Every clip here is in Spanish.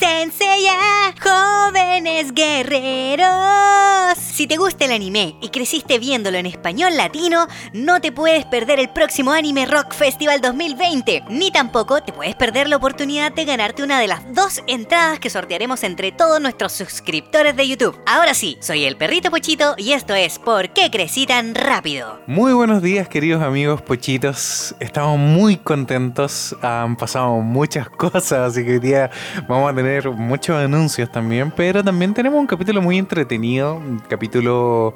Senseiya, jóvenes guerreros. Si te gusta el anime y creciste viéndolo en español latino, no te puedes perder el próximo Anime Rock Festival 2020, ni tampoco te puedes perder la oportunidad de ganarte una de las dos entradas que sortearemos entre todos nuestros suscriptores de YouTube. Ahora sí, soy el perrito Pochito y esto es ¿Por qué crecí tan rápido? Muy buenos días queridos amigos pochitos, estamos muy contentos, han pasado muchas cosas, así que hoy día vamos a tener muchos anuncios también, pero también tenemos un capítulo muy entretenido, un capítulo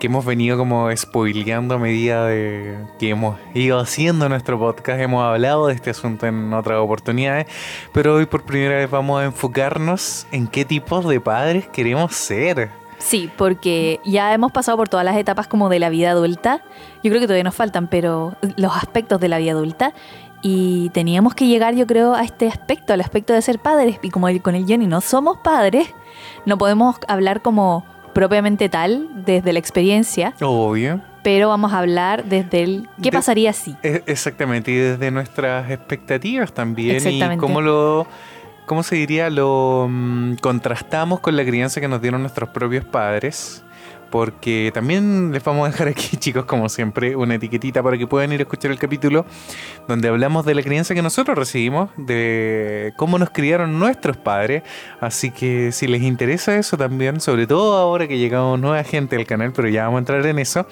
que hemos venido como spoileando a medida de que hemos ido haciendo nuestro podcast, hemos hablado de este asunto en otras oportunidades, pero hoy por primera vez vamos a enfocarnos en qué tipos de padres queremos ser. Sí, porque ya hemos pasado por todas las etapas como de la vida adulta. Yo creo que todavía nos faltan, pero los aspectos de la vida adulta. Y teníamos que llegar, yo creo, a este aspecto, al aspecto de ser padres. Y como con el Johnny no somos padres, no podemos hablar como propiamente tal, desde la experiencia. Obvio. Pero vamos a hablar desde el qué De- pasaría si. E- Exactamente, y desde nuestras expectativas también. Exactamente. Y cómo lo. ¿Cómo se diría? Lo mm, contrastamos con la crianza que nos dieron nuestros propios padres. Porque también les vamos a dejar aquí, chicos, como siempre, una etiquetita para que puedan ir a escuchar el capítulo donde hablamos de la crianza que nosotros recibimos, de cómo nos criaron nuestros padres. Así que si les interesa eso también, sobre todo ahora que llegamos nueva gente al canal, pero ya vamos a entrar en eso,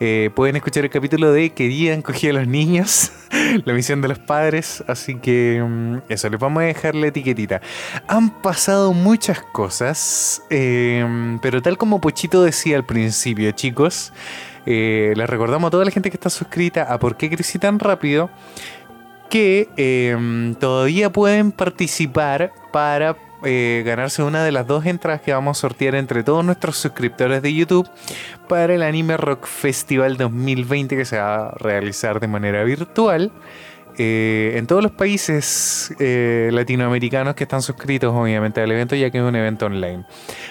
eh, pueden escuchar el capítulo de ¿Qué día han cogido a los niños? la misión de los padres. Así que mm, eso, les vamos a dejar la etiquetita. Han pasado muchas cosas, eh, pero tal como Pochito decía al principio, chicos, eh, les recordamos a toda la gente que está suscrita a ¿Por qué crecí tan rápido? que eh, todavía pueden participar para eh, ganarse una de las dos entradas que vamos a sortear entre todos nuestros suscriptores de YouTube para el Anime Rock Festival 2020 que se va a realizar de manera virtual eh, en todos los países eh, latinoamericanos que están suscritos obviamente al evento ya que es un evento online.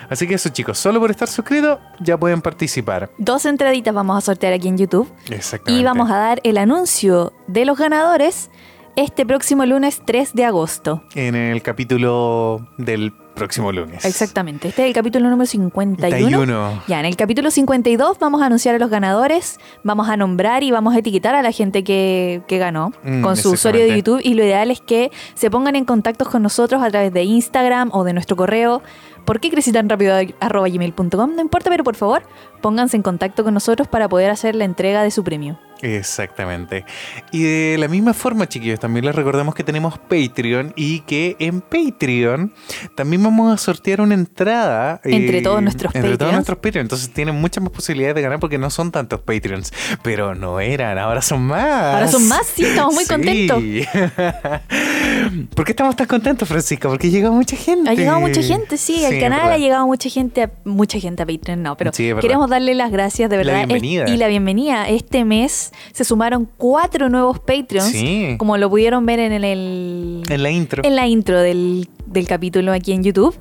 Así que eso chicos, solo por estar suscritos ya pueden participar. Dos entraditas vamos a sortear aquí en YouTube. Exactamente. Y vamos a dar el anuncio de los ganadores este próximo lunes 3 de agosto. En el capítulo del próximo lunes. Exactamente. Este es el capítulo número 51. 51. Ya, en el capítulo 52 vamos a anunciar a los ganadores, vamos a nombrar y vamos a etiquetar a la gente que, que ganó Mm, con su usuario de. YouTube y lo ideal es que se pongan en contacto con nosotros a través de Instagram o de nuestro correo. ¿Por qué crecí tan rápido? arroba gmail.com? No importa, pero por favor, pónganse en contacto con nosotros para poder hacer la entrega de su premio. Exactamente. Y de la misma forma, chiquillos, también les recordamos que tenemos Patreon y que en Patreon también vamos a sortear una entrada. eh, Entre todos nuestros Entre todos nuestros Patreons. Entonces tienen muchas más posibilidades de ganar porque no son tantos Patreons. Pero no eran, ahora son más. Ahora son más, sí, estamos muy Sí. contentos. ¿Por qué estamos tan contentos, Francisca? Porque llegó mucha gente. Ha llegado mucha gente, sí, al es canal ha llegado mucha gente, a- mucha gente a Patreon, no, pero Sí, queremos darle las gracias de La verdad. Es- bienvenida. y la bienvenida. Este mes se sumaron cuatro nuevos Patreons, Sí. como lo pudieron ver en el, En la intro. en la intro del, del capítulo aquí en YouTube.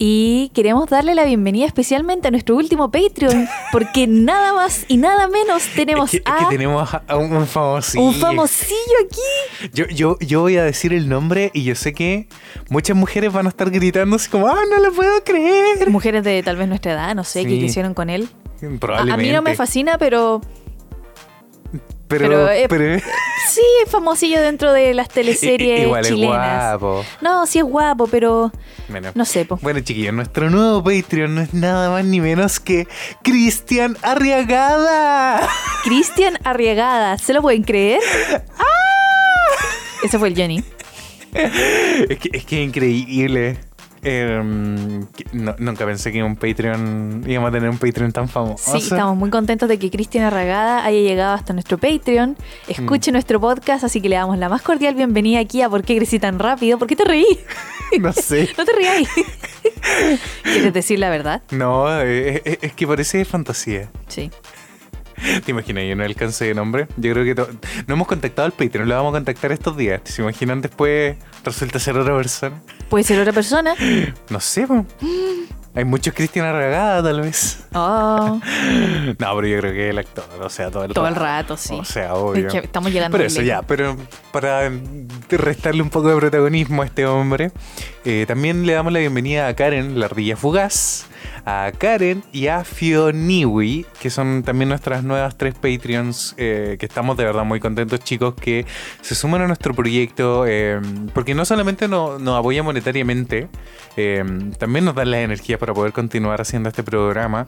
Y queremos darle la bienvenida especialmente a nuestro último Patreon, porque nada más y nada menos tenemos es que, es a que tenemos a un, famosillo. un famosillo aquí. Yo, yo, yo voy a decir el nombre y yo sé que muchas mujeres van a estar gritando así como, ¡ah, no lo puedo creer! Mujeres de tal vez nuestra edad, no sé, Sí. qué hicieron con él. A, a Probablemente. mí no me fascina, pero Pero, pero, eh, pero- Sí, es famosillo dentro de las teleseries igual chilenas. es guapo. No, sí es guapo, pero Bueno. no sé, po. Bueno, chiquillos, nuestro nuevo Patreon no es nada más ni menos que Cristian Arriagada. Cristian Arriagada, ¿se lo pueden creer? ¡Ah! Ese fue el Johnny. es, que, es que es increíble. Em, no- nunca pensé que un Patreon íbamos a tener un Patreon tan famoso. Sí, estamos muy contentos de que Cristian Arriagada haya llegado hasta nuestro Patreon. Mm. Escuche nuestro podcast, así que le damos la más cordial bienvenida aquí a ¿Por qué crecí tan rápido? ¿Por qué te reí? No sé. No te rías. ¿Quieres decir la verdad? No, eh, eh, es que parece fantasía. Sí. ¿Te imaginas? Yo no alcance de nombre. Yo creo que no hemos contactado al Patreon, lo vamos a contactar estos días. ¿Se imaginan después resulta ser otra persona? Puede ser otra persona. No sé, po. Hay muchos Cristian Arragada, tal vez. Oh, No, pero yo creo que el actor, o sea, todo el todo el rato. rato, sí. O sea, obvio. Estamos llegando Pero eso ya, pero para restarle un poco de protagonismo a este hombre, eh, también le damos la bienvenida a Karen, la ardilla fugaz, a Karen y a Fioniwi, que son también nuestras nuevas tres Patreons, eh, que estamos de verdad muy contentos, chicos, que se suman a nuestro proyecto, eh, porque no solamente no- nos apoyan monetariamente, eh, también nos dan las energías para poder continuar haciendo este programa.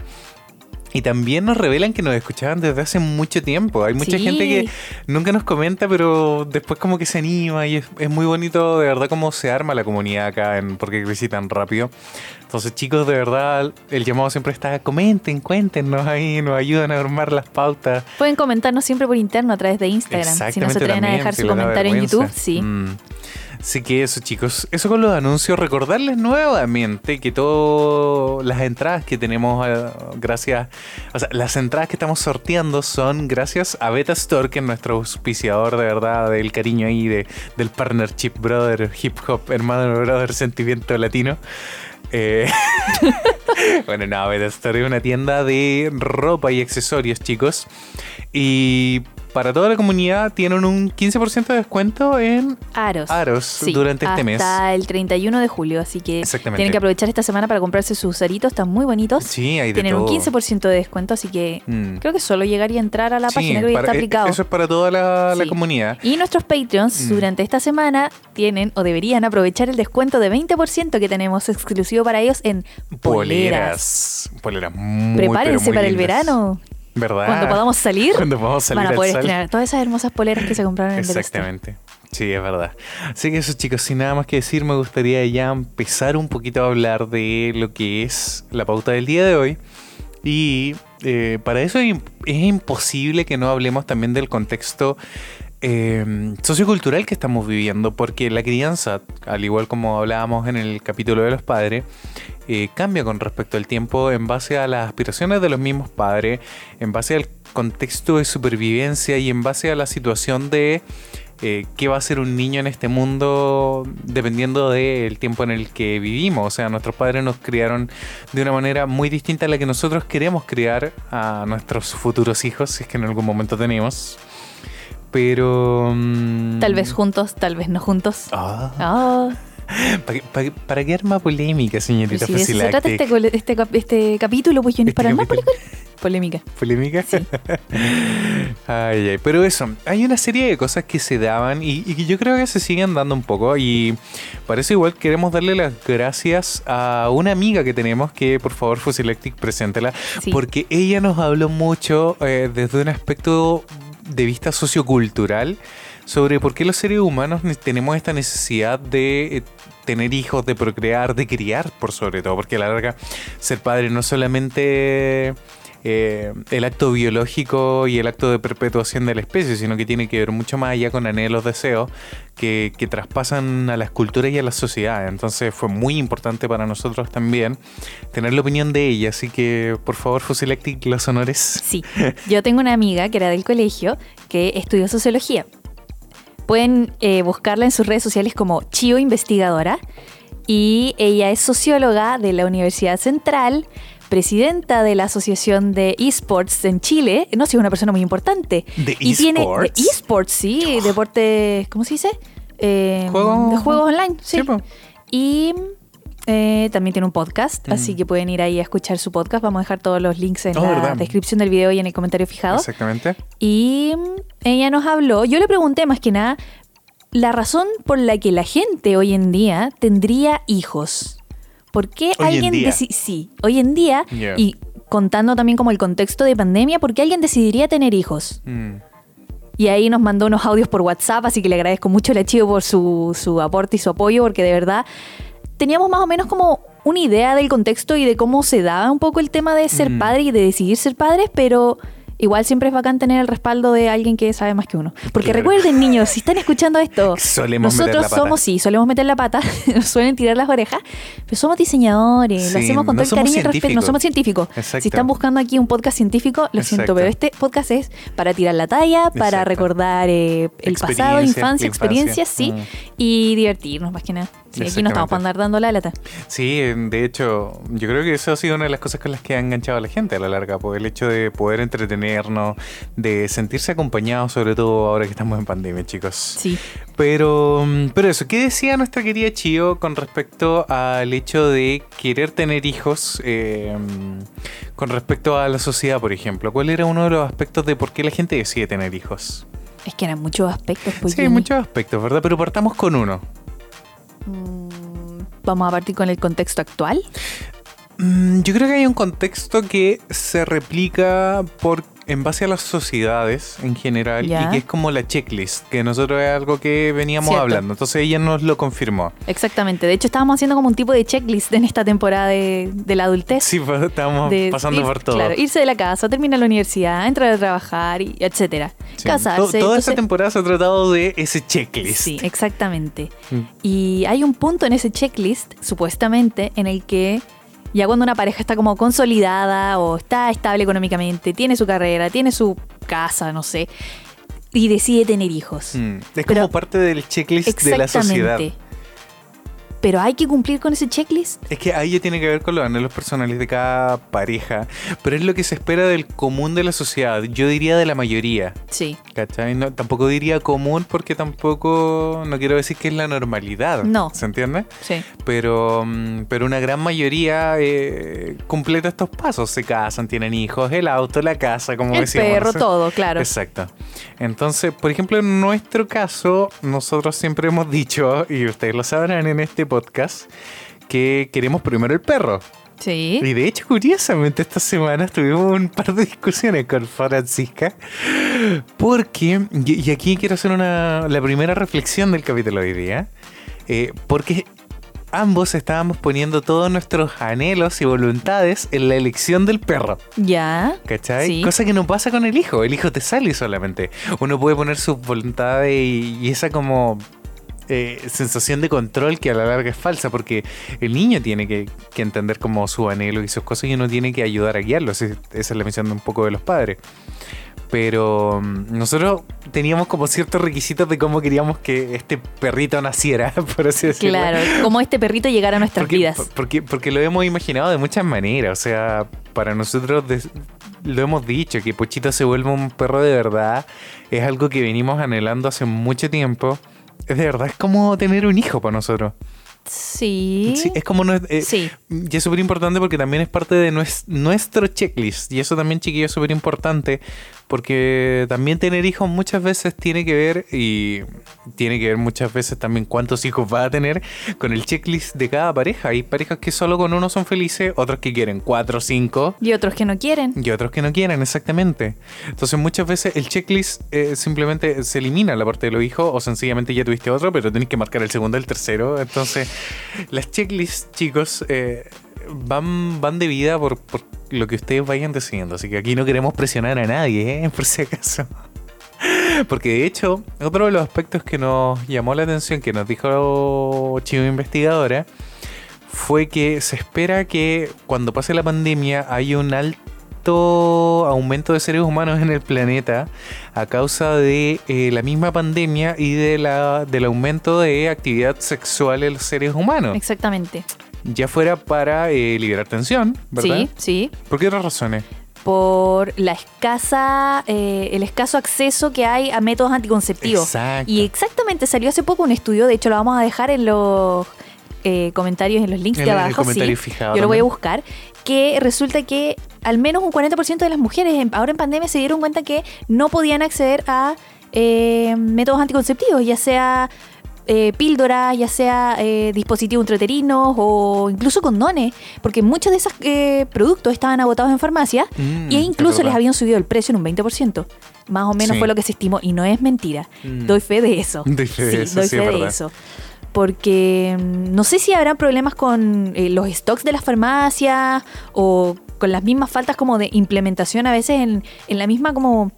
Y también nos revelan que nos escuchaban desde hace mucho tiempo. Hay mucha Sí. gente que nunca nos comenta, pero después como que se anima y es, es muy bonito de verdad cómo se arma la comunidad acá en Porque Crecí tan rápido. Entonces chicos, de verdad, el llamado siempre está, comenten, cuéntenos ahí, nos ayudan a armar las pautas. Pueden comentarnos siempre por interno a través de Instagram. Si no se atreven a dejar su comentario en. YouTube, sí. Mm. Así que eso chicos, eso con los anuncios, recordarles nuevamente que todas las entradas que tenemos eh, gracias, o sea, las entradas que estamos sorteando son gracias a Beta Store, que es nuestro auspiciador de verdad del cariño ahí, de, del partnership brother, hip hop, hermano brother, sentimiento latino. Eh, bueno, no, Beta Store es una tienda de ropa y accesorios, chicos. Y para toda la comunidad tienen un 15% de descuento en Aros. Aros Sí, durante este mes. Hasta el 31 de julio, así que tienen que aprovechar esta semana para comprarse sus aritos, están muy bonitos. Sí, hay de Tienen un todo. 15% de descuento, así que Mm. creo que solo llegaría a entrar a la Sí, página, que está eh, aplicado. Eso es para toda la, comunidad. Y nuestros Patreons Mm. durante esta semana tienen o deberían aprovechar el descuento de 20% que tenemos exclusivo para ellos en poleras. Poleras. Poleras muy, Prepárense muy para el verano. ¿Verdad? Cuando podamos salir, Cuando podamos salir van a poder estrenar todas esas hermosas poleras que se compraron en el. Exactamente. Sí, es verdad. Así que eso, chicos, sin nada más que decir, me gustaría ya empezar un poquito a hablar de lo que es la pauta del día de hoy. Y eh, para eso es imposible que no hablemos también del contexto eh, sociocultural que estamos viviendo, porque la crianza, al igual como hablábamos en el capítulo de los padres, eh, cambia con respecto al tiempo en base a las aspiraciones de los mismos padres, en base al contexto de supervivencia y en base a la situación de eh, qué va a ser un niño en este mundo dependiendo del tiempo en el que vivimos. O sea, nuestros padres nos criaron de una manera muy distinta a la que nosotros queremos criar a nuestros futuros hijos, si es que en algún momento tenemos. Pero... mm, Tal vez juntos, tal vez no juntos. Ah, Ah, ¿para, qué- para, qué- para qué arma polémica, señorita si de eso se trata este, este, cap- este capítulo, pues yo Este para más polémica. ¿Polémica? ay, ay. Pero eso, hay una serie de cosas que se daban y, y que yo creo que se siguen dando un poco. Y para eso igual queremos darle las gracias a una amiga que tenemos, que por favor Fusilectic, preséntela. Sí. Porque ella nos habló mucho eh, desde un aspecto de vista sociocultural sobre por qué los seres humanos ne- tenemos esta necesidad de eh, tener hijos, de procrear, de criar, por sobre todo, porque a la larga ser padre no solamente eh, el acto biológico y el acto de perpetuación de la especie, sino que tiene que ver mucho más allá con anhelos, deseos que, que traspasan a las culturas y a las sociedades. Entonces fue muy importante para nosotros también tener la opinión de ella, así que por favor Fusilectic, los honores. Sí, yo tengo una amiga que era del colegio que estudió sociología. Pueden eh, buscarla en sus redes sociales como Chio Investigadora y ella es socióloga de la Universidad Central, presidenta de la Asociación de Esports en Chile. No sé, es una persona muy importante. ¿De y tiene de esports? esports, sí, deporte, ¿cómo se dice? Eh, Juego- de juegos online, sí. Sí. Y eh, también tiene un podcast, Mm. así que pueden ir ahí a escuchar su podcast. Vamos a dejar todos los links en Oh, la ¿verdad? descripción del video y en el comentario fijado. Exactamente. Y mm, ella nos habló, yo le pregunté más que nada la razón por la que la gente hoy en día tendría hijos. ¿Por qué Hoy alguien día. deci- Sí, hoy en día Yeah. y contando también como el contexto de pandemia, ¿por qué alguien decidiría tener hijos? Mm. Y ahí nos mandó unos audios por WhatsApp, así que le agradezco mucho a la Chivo por su, su aporte y su apoyo, porque de verdad teníamos más o menos como una idea del contexto y de cómo se daba un poco el tema de ser Mm. padre y de decidir ser padres, pero igual siempre es bacán tener el respaldo de alguien que sabe más que uno. Porque Claro. recuerden, niños, si están escuchando esto, Solemos meter nosotros la pata. somos, sí, solemos meter la pata, nos suelen tirar las orejas, pero somos diseñadores, Sí, lo hacemos con no todo el cariño y respeto, no somos científicos. Exacto. Si están buscando aquí un podcast científico, lo siento, pero este podcast es para tirar la talla, para Exacto. recordar eh, el pasado, infancia. experiencias, sí, Mm. y divertirnos más que nada. Sí, aquí no estamos para andar dando la lata. Sí, de hecho, yo creo que eso ha sido una de las cosas con las que ha enganchado a la gente a la larga, por el hecho de poder entretenernos, de sentirse acompañados, sobre todo ahora que estamos en pandemia, chicos. Sí. Pero, pero eso, ¿qué decía nuestra querida Chio con respecto al hecho de querer tener hijos eh, con respecto a la sociedad, por ejemplo? ¿Cuál era uno de los aspectos de por qué la gente decide tener hijos? Es que eran muchos aspectos. Pues, sí, muchos aspectos, ¿verdad? Pero partamos con uno. Mm, Vamos a partir con el contexto actual. Mm, yo creo que hay un contexto que se replica por en base a las sociedades en general Ya. y que es como la checklist, que nosotros es algo que veníamos Cierto. hablando. Entonces ella nos lo confirmó. Exactamente. De hecho, estábamos haciendo como un tipo de checklist en esta temporada de, de la adultez. Sí, pues, estábamos de pasando ir- por todo. Claro, irse de la casa, terminar la universidad, entrar a trabajar, y etcétera. Sí. Casarse. To- toda esta entonces- temporada se ha tratado de ese checklist. Sí, exactamente. Mm. Y hay un punto en ese checklist, supuestamente, en el que ya cuando una pareja está como consolidada o está estable económicamente, tiene su carrera, tiene su casa, no sé, y decide tener hijos. Mm. Es Pero- como parte del checklist de la sociedad. Exactamente. Pero hay que cumplir con ese checklist. Es que ahí ya tiene que ver con los anhelos personales de cada pareja, pero es lo que se espera del común de la sociedad, yo diría de la mayoría, Sí. ¿cachai? No, tampoco diría común porque tampoco, no quiero decir que es la normalidad, No. ¿se entiende? Sí. Pero, mm, pero una gran mayoría eh, completa estos pasos, se casan, tienen hijos, el auto, la casa, como El decíamos. perro, todo, claro. Exacto. Entonces, por ejemplo, en nuestro caso, nosotros siempre hemos dicho, y ustedes lo sabrán en este podcast, que queremos primero el perro. Sí. Y de hecho, curiosamente, esta semana tuvimos un par de discusiones con Francisca. Porque, y aquí quiero hacer una, la primera reflexión del capítulo de hoy día. eh, porque ambos estábamos poniendo todos nuestros anhelos y voluntades en la elección del perro. Ya. ¿Cachai? Sí. Cosa que no pasa con el hijo. El hijo te sale solamente. Uno puede poner sus voluntades y, y esa como eh, sensación de control que a la larga es falsa porque el niño tiene que, que entender como su anhelo y sus cosas y uno tiene que ayudar a guiarlo. Esa es la misión de un poco de los padres. Pero mm, nosotros teníamos como ciertos requisitos de cómo queríamos que este perrito naciera, por así decirlo. Claro. Como este perrito llegara a nuestras Porque, vidas. por- porque, porque lo hemos imaginado de muchas maneras. O sea, para nosotros lo hemos dicho, que Pochito se vuelva un perro de verdad. Es algo que venimos anhelando hace mucho tiempo. Es de verdad, es como tener un hijo para nosotros. Sí. Sí, es como... eh, Sí. Y es súper importante porque también es parte de nues- nuestro checklist. Y eso también, chiquillo, es súper importante porque también tener hijos muchas veces tiene que ver, y tiene que ver muchas veces también cuántos hijos va a tener con el checklist de cada pareja. Hay parejas que solo con uno son felices, otros que quieren cuatro o cinco. Y otros que no quieren. Y otros que no quieren, exactamente. Entonces muchas veces el checklist eh, simplemente se elimina la parte de los hijos o sencillamente ya tuviste otro, pero tenés que marcar el segundo, el tercero. Entonces las checklists, chicos, eh, van, van de vida por, por lo que ustedes vayan decidiendo. Así que aquí no queremos presionar a nadie, ¿eh? por si acaso. Porque de hecho, otro de los aspectos que nos llamó la atención, que nos dijo Chivo Investigadora, fue que se espera que cuando pase la pandemia haya un alto aumento de seres humanos en el planeta a causa de eh, la misma pandemia y de la, del aumento de actividad sexual en los seres humanos. Exactamente. Ya fuera para eh, liberar tensión, ¿verdad? Sí, sí. ¿Por qué otras razones? Por la escasa, eh, el escaso acceso que hay a métodos anticonceptivos. Exacto. Y exactamente salió hace poco un estudio, de hecho lo vamos a dejar en los eh, comentarios, en los links En de abajo. sí. fijado Yo lo voy a buscar. Que resulta que al menos un 40% de las mujeres en- ahora en pandemia se dieron cuenta que no podían acceder a eh, métodos anticonceptivos, ya sea eh, píldoras, ya sea eh, dispositivos intrauterinos o incluso condones, porque muchos de esos eh, productos estaban agotados en farmacia Mm, y es incluso les habían subido el precio en un 20%. Más o menos Sí. fue lo que se estimó y no es mentira. Mm. Doy fe de eso. Doy fe de eso, doy sí, fe es de eso. Porque mm, no sé si habrá problemas con eh, los stocks de las farmacias o con las mismas faltas como de implementación a veces en, en la misma como...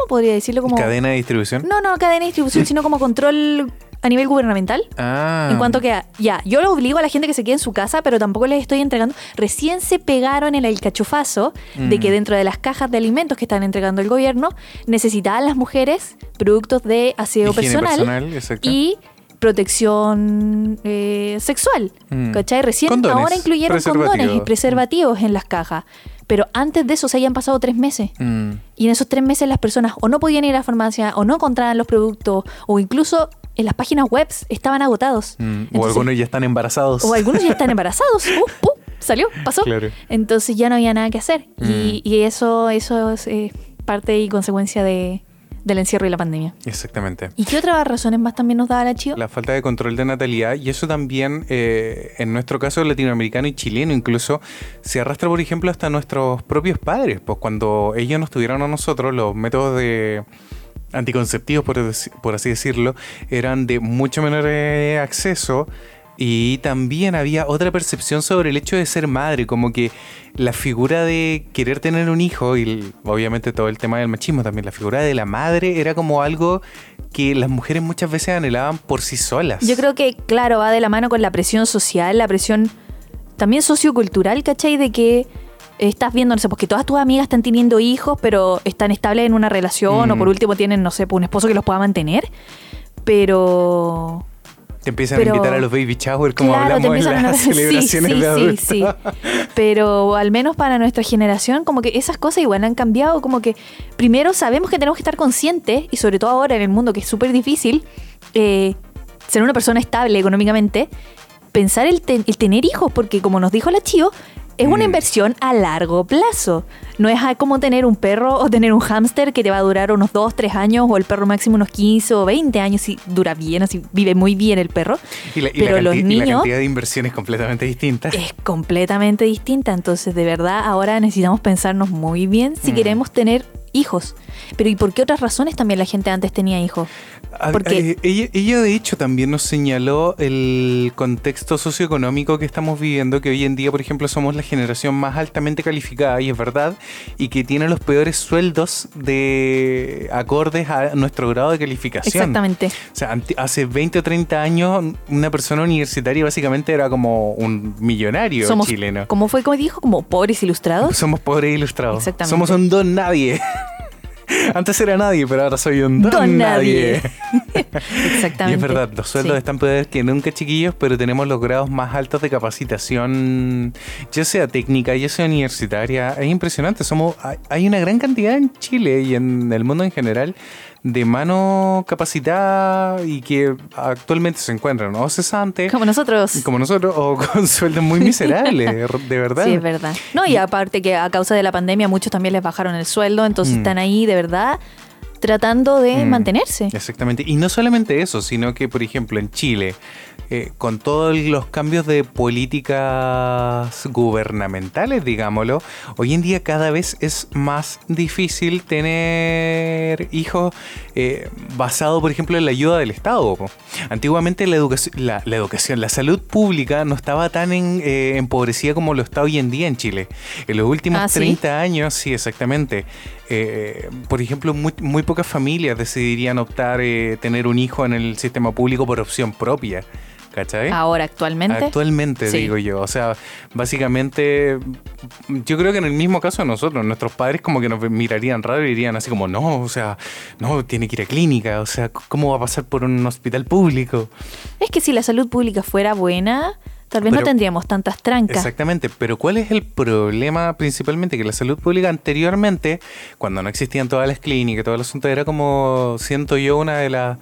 ¿Cómo podría decirlo? Como, ¿Cadena de distribución? No, no cadena de distribución, sino como control a nivel gubernamental. Ah. En cuanto que, ya, yo lo obligo a la gente que se quede en su casa, pero tampoco les estoy entregando. Recién se pegaron en el cachofazo de Mm. que dentro de las cajas de alimentos que están entregando el gobierno, necesitaban las mujeres productos de aseo Higiene personal, y protección eh, sexual. Mm. ¿Cachai? Recién Condones, ahora incluyeron condones y preservativos en las cajas. Pero antes de eso se habían pasado tres meses. Mm. Y en esos tres meses las personas o no podían ir a la farmacia o no encontraban los productos o incluso en las páginas web estaban agotados. Mm. o algunos ya están embarazados. o algunos ya están embarazados. Uh, uh, salió, pasó. Claro. Entonces ya no había nada que hacer. Mm. Y, y eso, eso es eh, parte y consecuencia de, del encierro y la pandemia. Exactamente. ¿Y qué otras razones más también nos daba la Chio? La falta de control de natalidad y eso también, eh, en nuestro caso latinoamericano y chileno incluso, se arrastra, por ejemplo, hasta nuestros propios padres. Pues cuando ellos nos tuvieron a nosotros, los métodos de anticonceptivos, por, por así decirlo, eran de mucho menor eh, acceso. Y también había otra percepción sobre el hecho de ser madre, como que la figura de querer tener un hijo y obviamente todo el tema del machismo también, la figura de la madre era como algo que las mujeres muchas veces anhelaban por sí solas. Yo creo que, claro, va de la mano con la presión social, la presión también sociocultural, ¿cachai? De que estás viendo, no sé, porque todas tus amigas están teniendo hijos, pero están estables en una relación, o por último tienen, no sé, pues, un esposo que los pueda mantener. Pero. Te empiezan pero- a invitar a los baby shower como Claro, hablamos en a- las sí, celebraciones sí, de sí, sí. Pero al menos para nuestra generación, como que esas cosas igual han cambiado. Como que primero sabemos que tenemos que estar conscientes, y sobre todo ahora en el mundo que es súper difícil, eh, ser una persona estable económicamente, pensar el, ten- el tener hijos, porque como nos dijo la Chio, es una Mm. inversión a largo plazo. No es como tener un perro o tener un hámster que te va a durar unos 2, 3 años, o el perro máximo unos 15 o 20 años, si dura bien, así vive muy bien el perro. Y la, y Pero la los canti- y la niños- cantidad de inversión es completamente distinta. es completamente distinta. Entonces, de verdad, ahora necesitamos pensarnos muy bien si Mm. queremos tener hijos. Pero ¿y por qué otras razones también la gente antes tenía hijos? Porque- ella, ella, de hecho también nos señaló el contexto socioeconómico que estamos viviendo, que hoy en día, por ejemplo, somos la generación más altamente calificada, y es verdad, y que tiene los peores sueldos de acordes a nuestro grado de calificación. Exactamente. O sea, hace 20 o 30 años, una persona universitaria básicamente era como un millonario Somos, chileno. ¿Cómo fue como dijo? Como pobres ilustrados. Somos pobres ilustrados. Exactamente. Somos un don nadie. Antes era nadie, pero ahora soy un don, Don nadie. nadie. Exactamente. Y es verdad, los sueldos Sí. están peores que nunca, chiquillos, pero tenemos los grados más altos de capacitación, ya sea técnica, ya sea universitaria. Es impresionante. Somos, hay- hay una gran cantidad en Chile y en el mundo en general de mano capacitada y que actualmente se encuentran o cesantes, Como nosotros. como nosotros, o con sueldos muy miserables, de verdad. Sí, es verdad. No, y aparte que a causa de la pandemia muchos también les bajaron el sueldo, entonces Mm. están ahí de verdad tratando de Mm. mantenerse. Exactamente. Y no solamente eso, sino que, por ejemplo, en Chile, eh, con todos los cambios de políticas gubernamentales, digámoslo, hoy en día cada vez es más difícil tener hijos eh, basado, por ejemplo, en la ayuda del Estado. Antiguamente la educación, la, la educación, la salud pública no estaba tan en- eh, empobrecida como lo está hoy en día en Chile. En los últimos Ah, ¿sí? 30 años, sí, exactamente. Eh, por ejemplo, muy, muy pocas familias decidirían optar eh, tener un hijo en el sistema público por opción propia. ¿Cachai? Ahora, actualmente. Actualmente, Sí. digo yo. O sea, básicamente, yo creo que en el mismo caso de nosotros, nuestros padres como que nos mirarían raro y dirían así como, no, o sea, no, tiene que ir a clínica. O sea, ¿cómo va a pasar por un hospital público? Es que si la salud pública fuera buena, tal vez no tendríamos tantas trancas. Exactamente, pero ¿cuál es el problema principalmente? Que la salud pública anteriormente, cuando no existían todas las clínicas, todo el asunto, era como, siento yo, una de las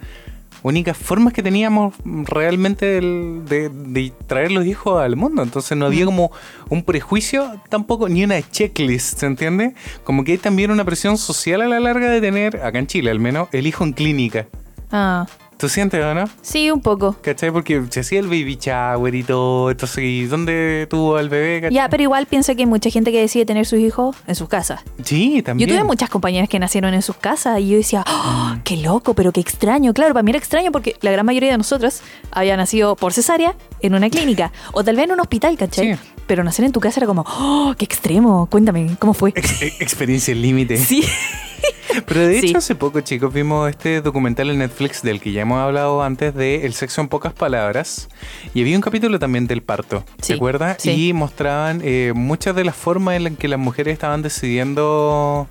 únicas formas que teníamos realmente del- de, de traer los hijos al mundo. Entonces no había como un prejuicio tampoco, ni una checklist, ¿se entiende? Como que hay también una presión social a la larga de tener, acá en Chile al menos, el hijo en clínica. Ah, ¿Tú sientes o no? sí, un poco. ¿Cachai? Porque se hacía el baby shower y todo. Entonces, ¿y dónde tuvo al bebé? ¿Cachai? Ya, pero igual piensa que hay mucha gente que decide tener sus hijos en sus casas. Sí, también. Yo tuve muchas compañeras que nacieron en sus casas y yo decía, ¡Oh, qué loco, pero qué extraño. Claro, para mí era extraño porque la gran mayoría de nosotros había nacido por cesárea en una clínica o tal vez en un hospital, ¿cachai? Sí. Pero nacer en tu casa era como, ¡oh, qué extremo! Cuéntame, ¿cómo fue? Ex- e- experiencia límite. Sí. Pero de hecho, Sí. hace poco, chicos, vimos este documental en Netflix del que ya hemos hablado antes de El sexo en pocas palabras. Y había un capítulo también del parto, Sí, ¿te acuerdas? sí. Y mostraban eh, muchas de las formas en las que las mujeres estaban decidiendo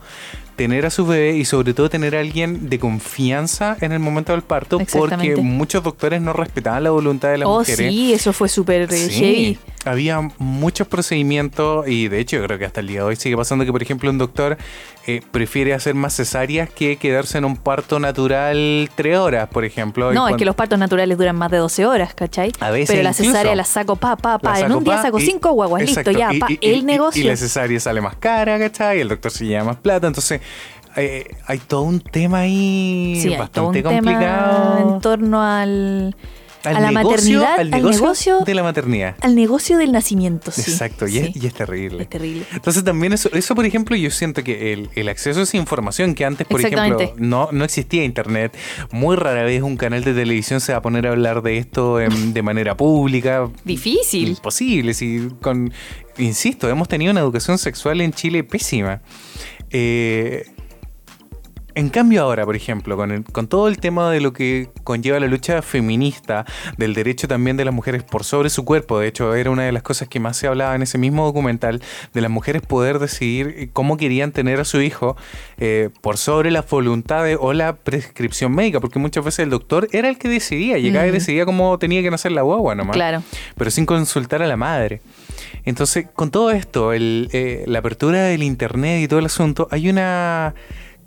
tener a su bebé y sobre todo tener a alguien de confianza en el momento del parto porque muchos doctores no respetaban la voluntad de las oh, mujeres. sí, eso fue súper eh, Sí. Había muchos procedimientos y de hecho yo creo que hasta el día de hoy sigue pasando que por ejemplo un doctor eh, prefiere hacer más cesáreas que quedarse en un parto natural tres horas, por ejemplo. No, es que los partos naturales duran más de 12 horas, ¿cachai? A veces Pero la cesárea la saco pa, pa, pa. En un día saco y- cinco guaguas, exacto, listo, ya, y- pa. y- el negocio. Y la cesárea sale más cara, ¿cachai? Y el doctor se lleva más plata, entonces eh, hay todo un tema ahí sí, hay todo un bastante tema complicado. en torno al, Al a la negocio- maternidad, al al negocio, de la maternidad. al negocio del nacimiento, sí. Exacto, y, sí. es, y es terrible. Es terrible. Entonces también eso, eso por ejemplo, yo siento que el, el acceso a esa información que antes, por ejemplo, no, no existía internet, muy rara vez un canal de televisión se va a poner a hablar de esto en- de manera pública. Difícil. Imposible, si con, insisto, hemos tenido una educación sexual en Chile pésima. Eh, en cambio ahora, por ejemplo, con, el- con todo el tema de lo que conlleva la lucha feminista, del derecho también de las mujeres por sobre su cuerpo, de hecho era una de las cosas que más se hablaba en ese mismo documental, de las mujeres poder decidir cómo querían tener a su hijo eh, por sobre las voluntades o la prescripción médica, porque muchas veces el doctor era el que decidía, llegaba y decidía cómo tenía que nacer la guagua nomás Claro. pero sin consultar a la madre. Entonces, con todo esto, el, eh, la apertura del Internet y todo el asunto, hay una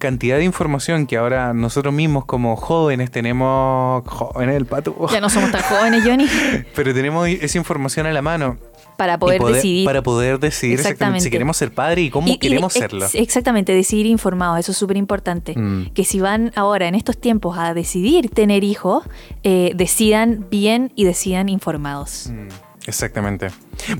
cantidad de información que ahora nosotros mismos como jóvenes tenemos, jóvenes el pato, Ya no somos tan jóvenes, Johnny, pero tenemos esa información a la mano. para poder, decidir. Para poder decidir exactamente Exactamente. si queremos ser padre y cómo Y- queremos serlo. Exactamente, decidir informados, eso es súper importante. Mm. Que si van ahora en estos tiempos a decidir tener hijos, eh, decidan bien y decidan informados. Mm, Exactamente.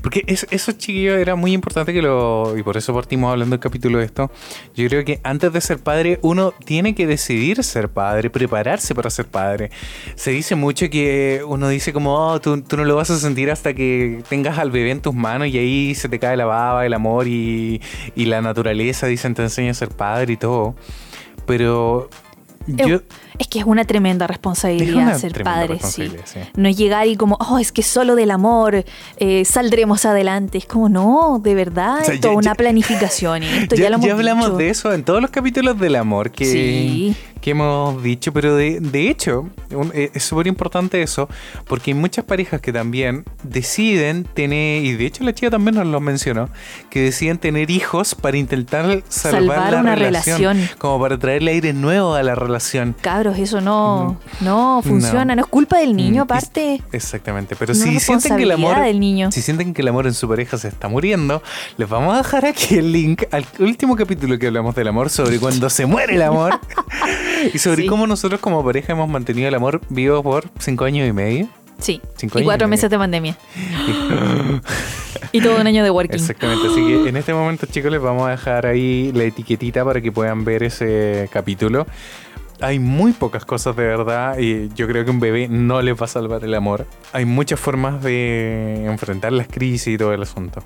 Porque es- eso, chiquillo, era muy importante que lo. Y por eso partimos hablando del capítulo de esto. Yo creo que antes de ser padre, uno tiene que decidir ser padre, prepararse para ser padre. Se dice mucho que uno dice, como, oh, tú, tú no lo vas a sentir hasta que tengas al bebé en tus manos y ahí se te cae la baba, el amor y, y la naturaleza, dicen, te enseña a ser padre y todo. Pero. Yo, Es que es una tremenda Es responsabilidad una ser tremenda padre, sí. responsabilidad, sí. No es llegar y como, oh, es que solo del amor eh, saldremos adelante. Es como, no, de verdad, O sea, es ya- toda una ya- planificación. Esto ya, ya, lo hemos ya hablamos dicho. de eso en todos los capítulos del amor que, Sí. que hemos dicho, pero de, de hecho un- eh, es súper importante eso, porque hay muchas parejas que también deciden tener, y de hecho la chica también nos lo mencionó, que deciden tener hijos para intentar salvar, Salvar la una relación, relación. como para traerle aire nuevo a la relación. Cabros, eso no, no funciona. No. es culpa del niño, Mm, aparte. Exactamente, pero No si sienten que el amor del niño. si sienten que el amor en su pareja se está muriendo, les vamos a dejar aquí el link al último capítulo que hablamos del amor sobre cuando se muere el amor y sobre Sí. cómo nosotros como pareja hemos mantenido el amor vivo por cinco años y medio. Sí. Cinco y cuatro meses de pandemia. y todo un año de working. Exactamente, así que en este momento chicos les vamos a dejar ahí la etiquetita para que puedan ver ese capítulo. Hay muy pocas cosas de verdad y yo creo que un bebé no les va a salvar el amor. Hay muchas formas de enfrentar las crisis y todo el asunto.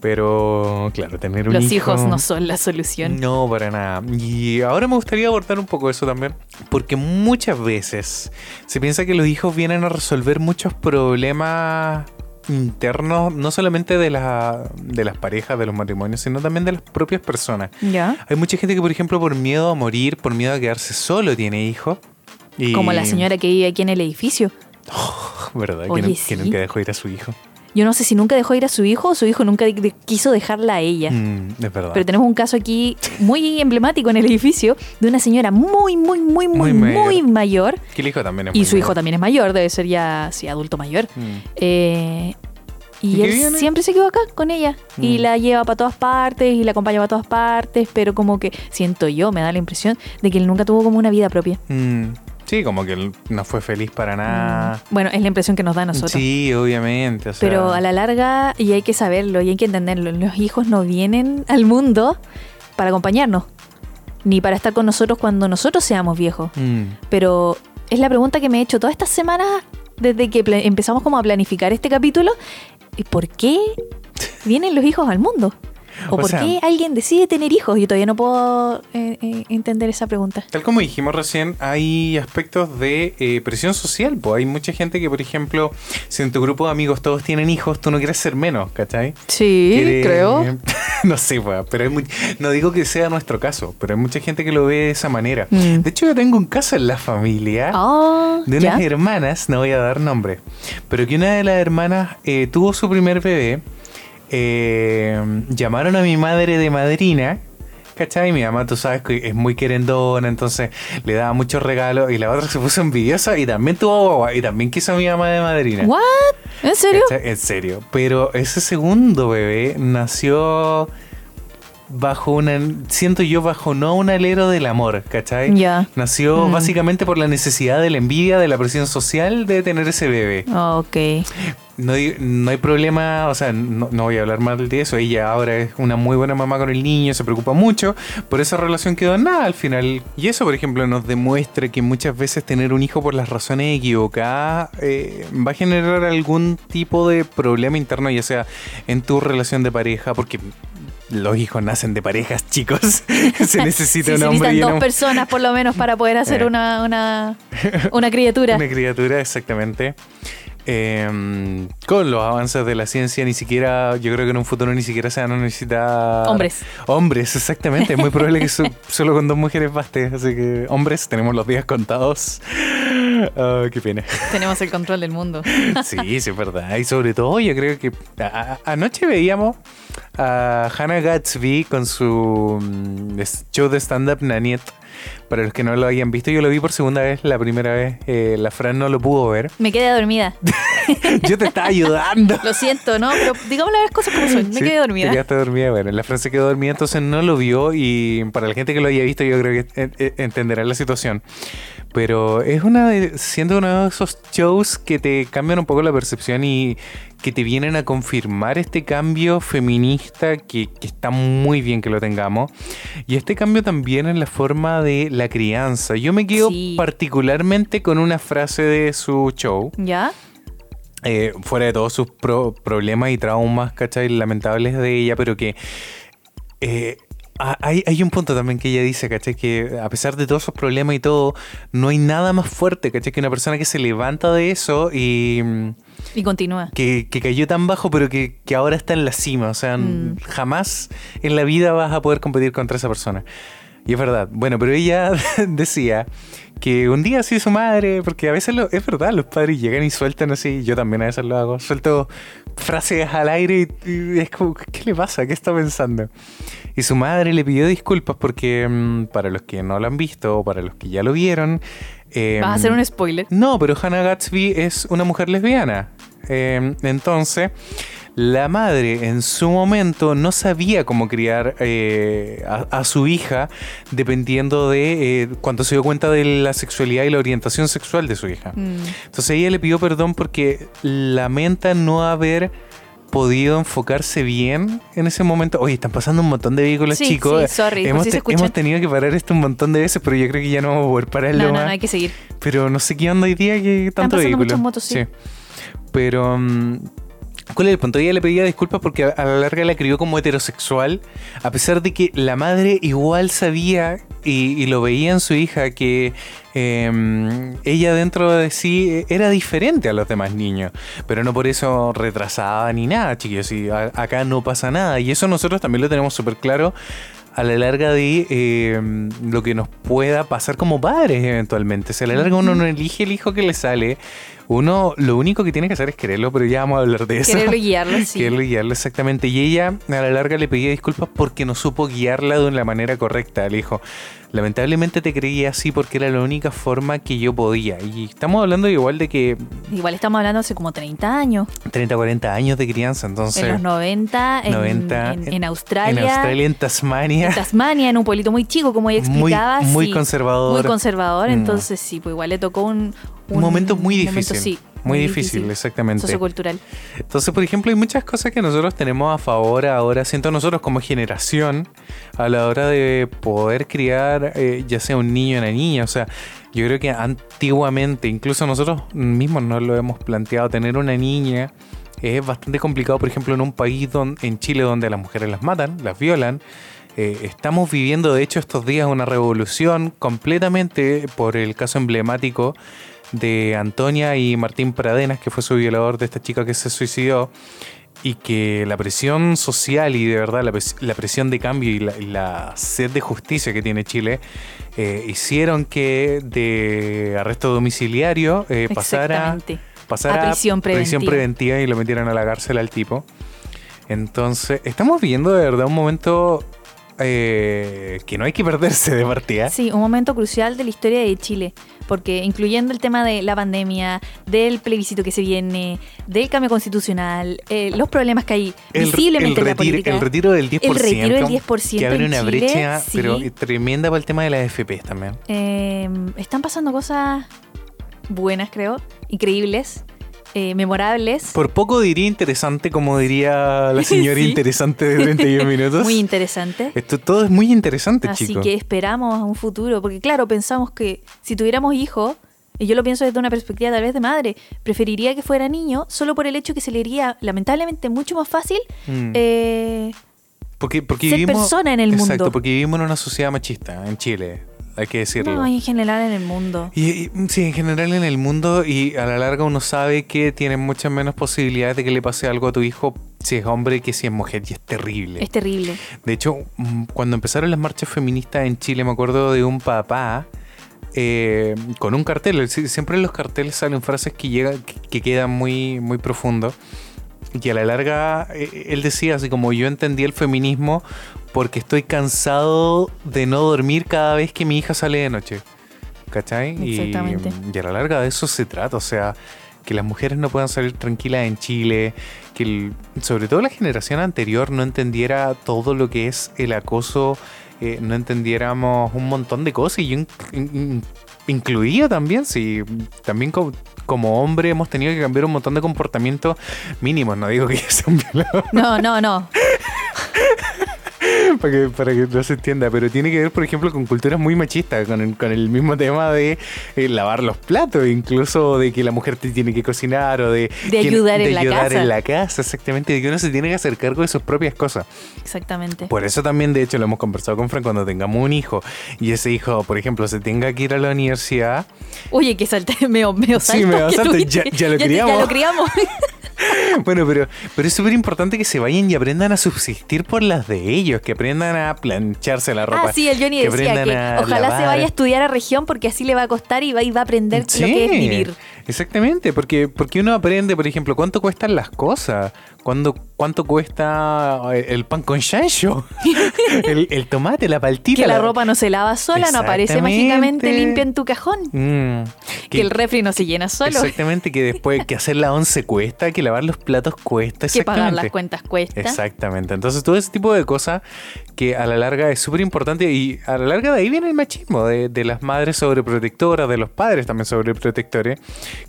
Pero claro, tener un Los hijo... hijos no son la solución. No, para nada. Y ahora me gustaría abordar un poco eso también, porque muchas veces se piensa que los hijos vienen a resolver muchos problemas internos, no solamente de, la, de las parejas, de los matrimonios, sino también de las propias personas. ¿Ya? Hay mucha gente que, por ejemplo, por miedo a morir, por miedo a quedarse solo, tiene hijos. Y- Como la señora que vive aquí en el edificio. ¿Verdad? que, que nunca dejó ir a su hijo. Yo no sé si nunca dejó ir a su hijo o su hijo nunca de- quiso dejarla a ella. Mm, es verdad. Pero tenemos un caso aquí muy emblemático en el edificio de una señora muy, muy, muy, muy, Muy muy, mayor. que el hijo también es Y su hijo también es mayor, debe ser ya sí, adulto mayor. Mm. Eh, y ¿Y qué él viene? siempre se quedó acá con ella. Y Mm. la lleva para todas partes y la acompaña para todas partes. Pero como que siento yo, me da la impresión de que él nunca tuvo como una vida propia. Mm, Sí, como que él no fue feliz para nada. Bueno, es la impresión que nos da a nosotros. Sí, obviamente. o sea, Pero a la larga, y hay que saberlo, y hay que entenderlo, los hijos no vienen al mundo para acompañarnos, ni para estar con nosotros cuando nosotros seamos viejos. mm, Pero es la pregunta que me he hecho todas estas semanas desde que empezamos como a planificar este capítulo. ¿Y por qué vienen los hijos al mundo? ¿O, O por sea- qué alguien decide tener hijos? Yo todavía no puedo eh, eh, entender esa pregunta. Tal como dijimos recién, hay aspectos de eh, presión social. Pues hay mucha gente que, por ejemplo, si en tu grupo de amigos todos tienen hijos, tú no quieres ser menos, ¿cachai? Sí, Quiere- no sé, pues, pero hay mu- no digo que sea nuestro caso, pero hay mucha gente que lo ve de esa manera. Mm. De hecho, yo tengo un caso en la familia. Ah, de ¿ya? unas hermanas, no voy a dar nombre, pero que una de las hermanas eh, tuvo su primer bebé, eh, llamaron a mi madre de madrina, ¿cachai? Mi mamá, tú sabes que es muy querendona, entonces le daba muchos regalos y la otra se puso envidiosa y también tuvo guagua y también quiso a mi mamá de madrina. ¿What? ¿En serio? ¿Cachai? En serio. Pero ese segundo bebé nació bajo una, siento yo, bajo no un alero del amor, ¿cachai? Ya. Nació Mm. básicamente por la necesidad de la envidia, de la presión social de tener ese bebé. Ok. No hay, no hay problema, o sea, no, no voy a hablar mal de eso. Ella ahora es una muy buena mamá con el niño, se preocupa mucho, por esa relación quedó en nada al final. Y eso, por ejemplo, nos demuestra que muchas veces tener un hijo por las razones equivocadas eh, va a generar algún tipo de problema interno, ya sea en tu relación de pareja, porque los hijos nacen de parejas, chicos. se necesita Sí, un se hombre necesitan y dos personas por lo menos para poder hacer Eh. una, una, una criatura. Una criatura, exactamente. Eh, con los avances de la ciencia, ni siquiera, yo creo que en un futuro ni siquiera se van a necesitar. Hombres. Hombres, exactamente. Es muy probable que so- solo con dos mujeres baste. Así que, hombres, tenemos los días contados. Ah, qué pena. Tenemos el control del mundo. Sí, sí, es verdad. Y sobre todo, yo creo que a- a- anoche veíamos a Hannah Gatsby con su mm, show de stand-up Naniet. Para los que no lo hayan visto, yo lo vi por segunda vez. La primera vez, eh, la Fran no lo pudo ver. Me quedé dormida. Yo te estaba ayudando. Lo siento, ¿no? Pero digamos las cosas como son. Me Sí, quedé dormida. Te quedaste dormida. Bueno, la Fran se quedó dormida, entonces no lo vio. Y para la gente que lo haya visto, yo creo que entenderá la situación. Pero es una de, siendo uno de esos shows que te cambian un poco la percepción y que te vienen a confirmar este cambio feminista que, que está muy bien que lo tengamos. Y este cambio también en la forma de la crianza. Yo me quedo Sí. particularmente con una frase de su show ¿Ya? eh, fuera de todos sus pro- problemas y traumas, ¿cachai? Lamentables de ella, pero que eh, hay, hay un punto también que ella dice, ¿cachai? Que a pesar de todos sus problemas y todo, no hay nada más fuerte, ¿cachai? Que una persona que se levanta de eso y mm, Y continúa. que, que cayó tan bajo, pero que, que ahora está en la cima. O sea, Mm. jamás en la vida vas a poder competir contra esa persona. Y es verdad. Bueno, pero ella decía que un día así su madre, porque a veces lo, es verdad, los padres llegan y sueltan así, yo también a veces lo hago, suelto frases al aire y, y es como, ¿qué le pasa? ¿Qué está pensando? Y su madre le pidió disculpas porque mm, para los que no lo han visto o para los que ya lo vieron... eh, Vas a hacer un spoiler. no, pero Hannah Gatsby es una mujer lesbiana. Eh, entonces, la madre en su momento no sabía cómo criar eh, a, a su hija dependiendo de eh, cuando se dio cuenta de la sexualidad y la orientación sexual de su hija. Mm. Entonces ella le pidió perdón porque lamenta no haber podido enfocarse bien en ese momento. Oye, están pasando un montón de vehículos, Sí, chicos. sí, sorry, hemos, si se te- escuchan. hemos tenido que parar esto un montón de veces, pero yo creo que ya no vamos a poder pararlo No, no, no, hay que seguir. Pero no sé qué onda hoy día que tanto pasando vehículo. muchas motos, sí. Pero mm, ¿cuál es el punto? Ella le pedía disculpas porque a, la larga la crió como heterosexual, a pesar de que la madre igual sabía y, y lo veía en su hija que eh, ella dentro de sí era diferente a los demás niños, pero no por eso retrasada ni nada, chiquillos. Y a- acá no pasa nada y eso nosotros también lo tenemos súper claro a la larga de eh, lo que nos pueda pasar como padres eventualmente. Si a la larga uno no elige el hijo que le sale, uno lo único que tiene que hacer es quererlo, pero ya vamos a hablar de eso. Quererlo y guiarlo, sí. Quererlo y guiarlo, exactamente. Y ella a la larga le pedía disculpas porque no supo guiarla de la manera correcta. Le dijo, lamentablemente te creía así porque era la única forma que yo podía. Y estamos hablando igual de que Igual estamos hablando hace como 30 años. 30, 40 años de crianza, entonces... en los 90, en, 90, en- en- en Australia. En Australia, en Tasmania. en Tasmania, en un pueblito muy chico, como ella explicaba. muy sí, conservador. Muy conservador, Mm. entonces sí, pues igual le tocó un... Un momento muy momento, difícil. sí, muy difícil, exactamente. Sociocultural. Entonces, por ejemplo, hay muchas cosas que nosotros tenemos a favor ahora, siento nosotros como generación, a la hora de poder criar eh, ya sea un niño o una niña. O sea, yo creo que antiguamente, incluso nosotros mismos nos lo hemos planteado, tener una niña es bastante complicado, por ejemplo, en un país donde, en Chile donde a las mujeres las matan, las violan. Eh, estamos viviendo, de hecho, estos días una revolución completamente por el caso emblemático de Antonia y Martín Pradenas, que fue su violador de esta chica que se suicidó, y que la presión social y de verdad la, pres- la presión de cambio y la, y la sed de justicia que tiene Chile eh, hicieron que de arresto domiciliario eh, pasara, A prisión preventiva. preventiva y lo metieran a la cárcel al tipo. Entonces, estamos viviendo de verdad un momento eh, que no hay que perderse de partida. Sí, un momento crucial de la historia de Chile, porque incluyendo el tema de la pandemia, del plebiscito que se viene, del cambio constitucional, eh, los problemas que hay visiblemente el, en la política. el retiro del 10%. El retiro del 10% Que abre una Chile, brecha, sí. pero tremenda para el tema de las FP también. Eh, están pasando cosas buenas, creo, increíbles, eh, memorables, Por poco diría interesante, como diría la señora Sí. interesante de 31 minutos. muy interesantes. Esto todo es muy interesante, Así que esperamos a un futuro, porque claro, pensamos que si tuviéramos hijos, y yo lo pienso desde una perspectiva tal vez de madre, preferiría que fuera niño solo por el hecho que se le haría lamentablemente mucho más fácil Mm. eh, porque, porque ser vivimos, persona en el Exacto, mundo. porque vivimos en una sociedad machista en Chile, hay que decirlo. no, en general en el mundo. Y, y, sí, en general en el mundo y a la larga uno sabe que tiene muchas menos posibilidades de que le pase algo a tu hijo si es hombre que si es mujer y es terrible. Es terrible. De hecho, mm, cuando empezaron las marchas feministas en Chile me acuerdo de un papá eh, con un cartel. Sie- Siempre en los carteles salen frases que, llegan, que, que quedan muy, muy profundo. Y a la larga eh, él decía así como yo entendí el feminismo porque estoy cansado de no dormir cada vez que mi hija sale de noche. ¿Cachai? Y- Exactamente. Y, a la larga de eso se trata. O sea, que las mujeres no puedan salir tranquilas en Chile, que el- sobre todo la generación anterior no entendiera todo lo que es el acoso, eh, no entendiéramos un montón de cosas y yo in- in- in- incluía también, si también co- como hombre hemos tenido que cambiar un montón de comportamientos mínimos, no digo que ya sean violados No, no, no. para que, para que no se entienda, pero tiene que ver, por ejemplo, con culturas muy machistas, con el, con el mismo tema de eh, lavar los platos, incluso de que la mujer te tiene que cocinar o de, De que- ayudar de en la ayudar casa. en la casa, exactamente, de que uno se tiene que hacer cargo de sus propias cosas. Exactamente. Por eso también, de hecho, lo hemos conversado con Fran cuando tengamos un hijo y ese hijo, por ejemplo, se tenga que ir a la universidad. Oye, que medio, medio Sí, salto medio que salto, ya- ya lo criamos. Ya lo criamos. Bueno, pero, pero es súper importante que se vayan y aprendan a subsistir por las de ellos, que aprendan a plancharse la ropa. Ah, sí, el Johnny que decía que ojalá se lavar. vaya a estudiar a región porque así le va a costar y va, y va a aprender lo que es vivir. Exactamente, porque, porque uno aprende, por ejemplo, cuánto cuestan las cosas, cuándo, cuánto cuesta eh, el pan con chancho, el, el tomate, la paltita. Que la ropa no se lava sola, no aparece mágicamente limpia en tu cajón. Mm, Que el refri no se llena solo. Exactamente, que después que hacer la once cuesta, que lavar los platos cuesta. Que pagar las cuentas cuesta. Exactamente. Entonces, todo ese tipo de cosas que a la larga es súper importante y a la larga de ahí viene el machismo de, de las madres sobreprotectoras, de los padres también sobreprotectores,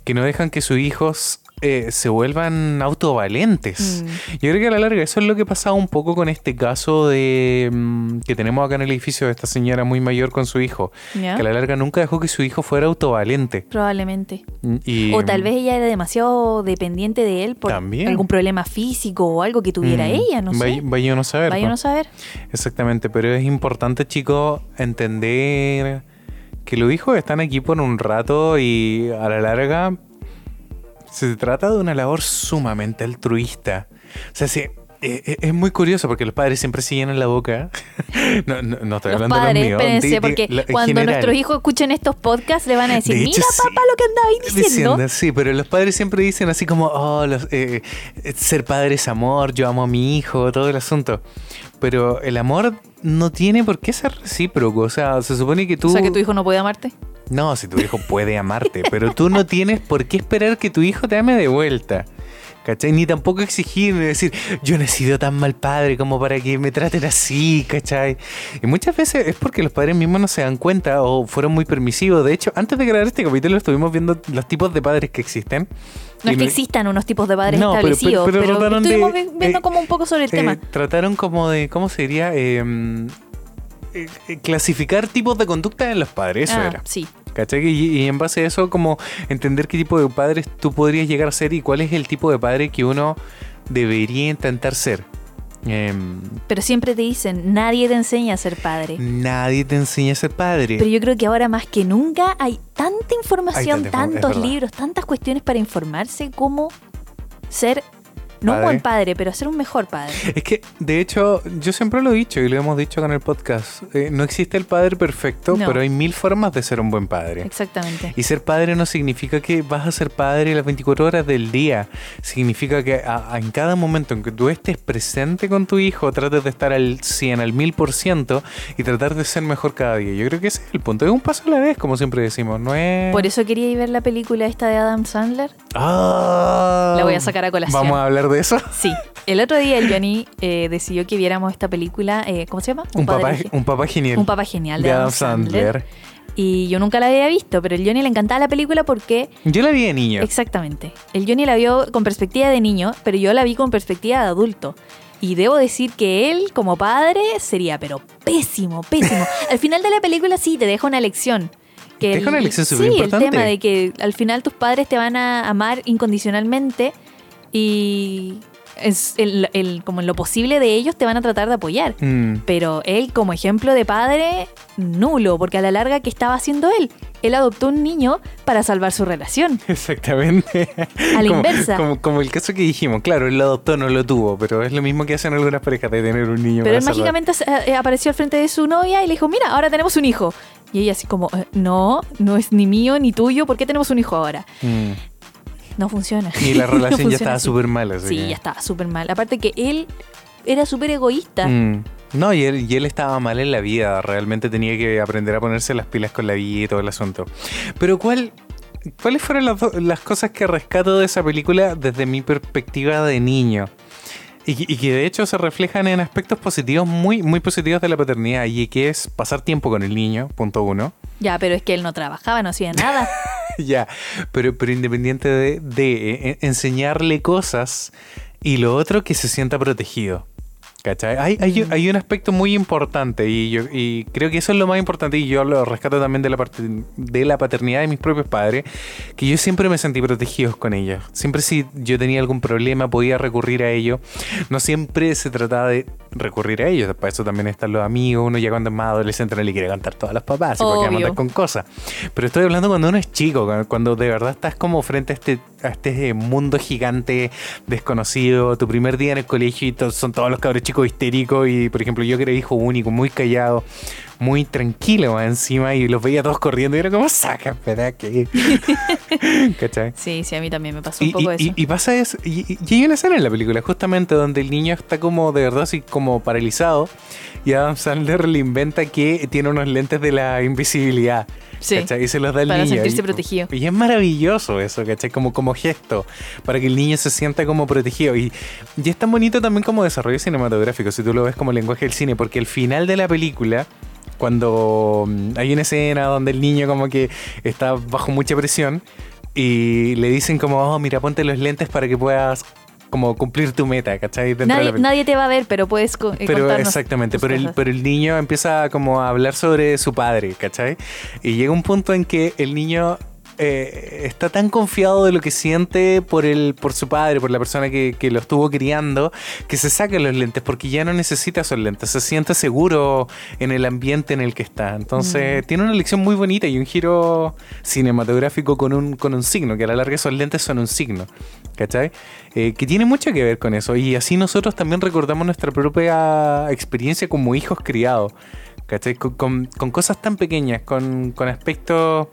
que no dejan que sus hijos eh, se vuelvan autovalentes. Mm. Yo creo que a la larga eso es lo que pasaba un poco con este caso de mm, que tenemos acá en el edificio de esta señora muy mayor con su hijo, ¿Ya? que a la larga nunca dejó que su hijo fuera autovalente. Probablemente. Y, O tal vez ella era demasiado dependiente de él por También. algún problema físico o algo que tuviera mm, ella, no vaya, sé. Vaya uno a saber. Vaya po. uno a saber. Exactamente, pero es importante, chicos, entender que los hijos están aquí por un rato y a la larga se trata de una labor sumamente altruista. O sea, sí, eh, eh, es muy curioso porque los padres siempre se llenan la boca. no, no, no estoy Los hablando padres, de los míos. espérense, porque la- en cuando general. nuestros hijos escuchen estos podcasts le van a decir, De hecho, mira sí. papá lo que andaba diciendo. Sí, pero los padres siempre dicen así como, oh, los- eh, eh, ser padre es amor, yo amo a mi hijo, todo el asunto. Pero el amor no tiene por qué ser recíproco. O sea, se supone que tú... O sea que tu hijo no puede amarte. No, si tu hijo puede amarte, pero tú no tienes por qué esperar que tu hijo te ame de vuelta. ¿Cachai? Ni tampoco exigir, ni decir, yo no he sido tan mal padre como para que me traten así, ¿cachai? Y muchas veces es porque los padres mismos no se dan cuenta o fueron muy permisivos. De hecho, antes de grabar este capítulo estuvimos viendo los tipos de padres que existen. No Y es que existan unos tipos de padres No, pero- pero- establecidos, pero pero, trataron estuvimos de- viendo eh, como un poco sobre el Eh, tema. Trataron como de, ¿cómo se diría? Eh, eh, clasificar tipos de conducta en los padres, eso Ah, era. Sí. ¿Cachai? Y, y en base a eso, como entender qué tipo de padres tú podrías llegar a ser y cuál es el tipo de padre que uno debería intentar ser. Em, Pero siempre te dicen, nadie te enseña a ser padre. nadie te enseña a ser padre. Pero yo creo que ahora más que nunca hay tanta información, Hay tanta tantos libros, tantas cuestiones para informarse cómo ser, no un buen padre, pero ser un mejor padre. Es que, de hecho, yo siempre lo he dicho y lo hemos dicho con el podcast. eh, no existe el padre perfecto, No. pero hay mil formas de ser un buen padre. Exactamente. Y ser padre no significa que vas a ser padre las 24 horas del día. Significa que a- a- en cada momento en que tú estés presente con tu hijo, trates de estar al 100, al 1000% y tratar de ser mejor cada día. Yo creo que ese es el punto. Es un paso a la vez, como siempre decimos. No es. Por eso quería ir ver la película esta de Adam Sandler. Ah, La voy a sacar a colación. Vamos a hablar de eso. Sí, el otro día el Johnny eh, decidió que viéramos esta película, eh, ¿cómo se llama? Un, papá, un papá genial. un papá genial de, de Adam Sandler. Sandler. Y yo nunca la había visto, pero el Johnny le encantaba la película porque Yo la vi de niño. Exactamente. El Johnny la vio con perspectiva de niño, pero yo la vi con perspectiva de adulto. Y debo decir que él, como padre, sería, pero pésimo, pésimo. al final de la película sí te deja una lección. Que Te deja el- una lección Sí, superimportante. el tema de que al final tus padres te van a amar incondicionalmente y es el, el- como en lo posible de ellos te van a tratar de apoyar. Mm. Pero él, como ejemplo de padre, nulo, porque a la larga, ¿qué estaba haciendo él? Él adoptó un niño para salvar su relación. Exactamente. A la como, inversa. Como, como el caso que dijimos, claro, él lo adoptó, no lo tuvo, pero es lo mismo que hacen algunas parejas de tener un niño. Pero para él salvar. mágicamente eh, apareció al frente de su novia y le dijo, mira, ahora tenemos un hijo. Y ella así como, "Eh, no, no es ni mío ni tuyo, ¿por qué tenemos un hijo ahora? Mm. No funciona. Y la No relación ya estaba súper mala. Sí, que- ya estaba súper mal. Aparte que él era súper egoísta. Mm. No, y él, y él estaba mal en la vida. Realmente tenía que aprender a ponerse las pilas con la vida y todo el asunto. Pero ¿cuál, ¿cuáles fueron las, las cosas que rescato de esa película desde mi perspectiva de niño? Y, que- y que de hecho se reflejan en aspectos positivos, muy, muy positivos de la paternidad, y que es pasar tiempo con el niño, punto uno. Ya, pero es que él no trabajaba, no hacía nada. ya, pero, pero independiente de, de, eh, enseñarle cosas y lo otro que se sienta protegido. ¿Cachai? Hay, hay, hay un aspecto muy importante y, yo, y creo que eso es lo más importante y yo lo rescato también de la, parte, de la paternidad de mis propios padres, que yo siempre me sentí protegido con ellos. Siempre si yo tenía algún problema podía recurrir a ellos. No siempre se trataba de recurrir a ellos, para eso también están los amigos, uno ya cuando es más adolescente no le quiere contar todas las papás, y porque mandar con cosas. Pero estoy hablando cuando uno es chico, cu- cuando de verdad estás como frente a este, a este mundo gigante, desconocido, tu primer día en el colegio y to- son todos los cabros chicos histéricos y por ejemplo yo que era hijo único, muy callado, muy tranquilo encima y los veía todos corriendo y era como, saca, de aquí. ¿Cachai? Sí, sí, a mí también me pasó un Y, poco y- eso. y- y pasa eso, y, hay una escena en la película justamente donde el niño está como de verdad así como paralizado y Adam Sandler le inventa que tiene unos lentes de la invisibilidad. Sí, ¿cachai? Y se los da al para niño. sentirse y, protegido. Y es maravilloso eso, ¿cachai? Como, como gesto, para que el niño se sienta como protegido. Y, y es tan bonito también como desarrollo cinematográfico, si tú lo ves como lenguaje del cine, porque el final de la película cuando mm, hay una escena donde el niño como que está bajo mucha presión y le dicen como, oh, mira, ponte los lentes para que puedas como cumplir tu meta, ¿cachai? Nadie, nadie te va a ver, pero puedes co- eh, Pero contarnos exactamente, pero el, pero el niño empieza como a hablar sobre su padre, ¿cachai? Y llega un punto en que el niño eh, está tan confiado de lo que siente por el, por su padre, por la persona que, que lo estuvo criando, que se saca los lentes porque ya no necesita esos lentes, se siente seguro en el ambiente en el que está. Entonces, Mm. tiene una lección muy bonita y un giro cinematográfico con un, con un signo, que a la larga esos lentes son un signo, ¿cachai? Eh, que tiene mucho que ver con eso. Y así nosotros también recordamos nuestra propia experiencia como hijos criados, ¿cachai? Con, con- con cosas tan pequeñas, con, con aspectos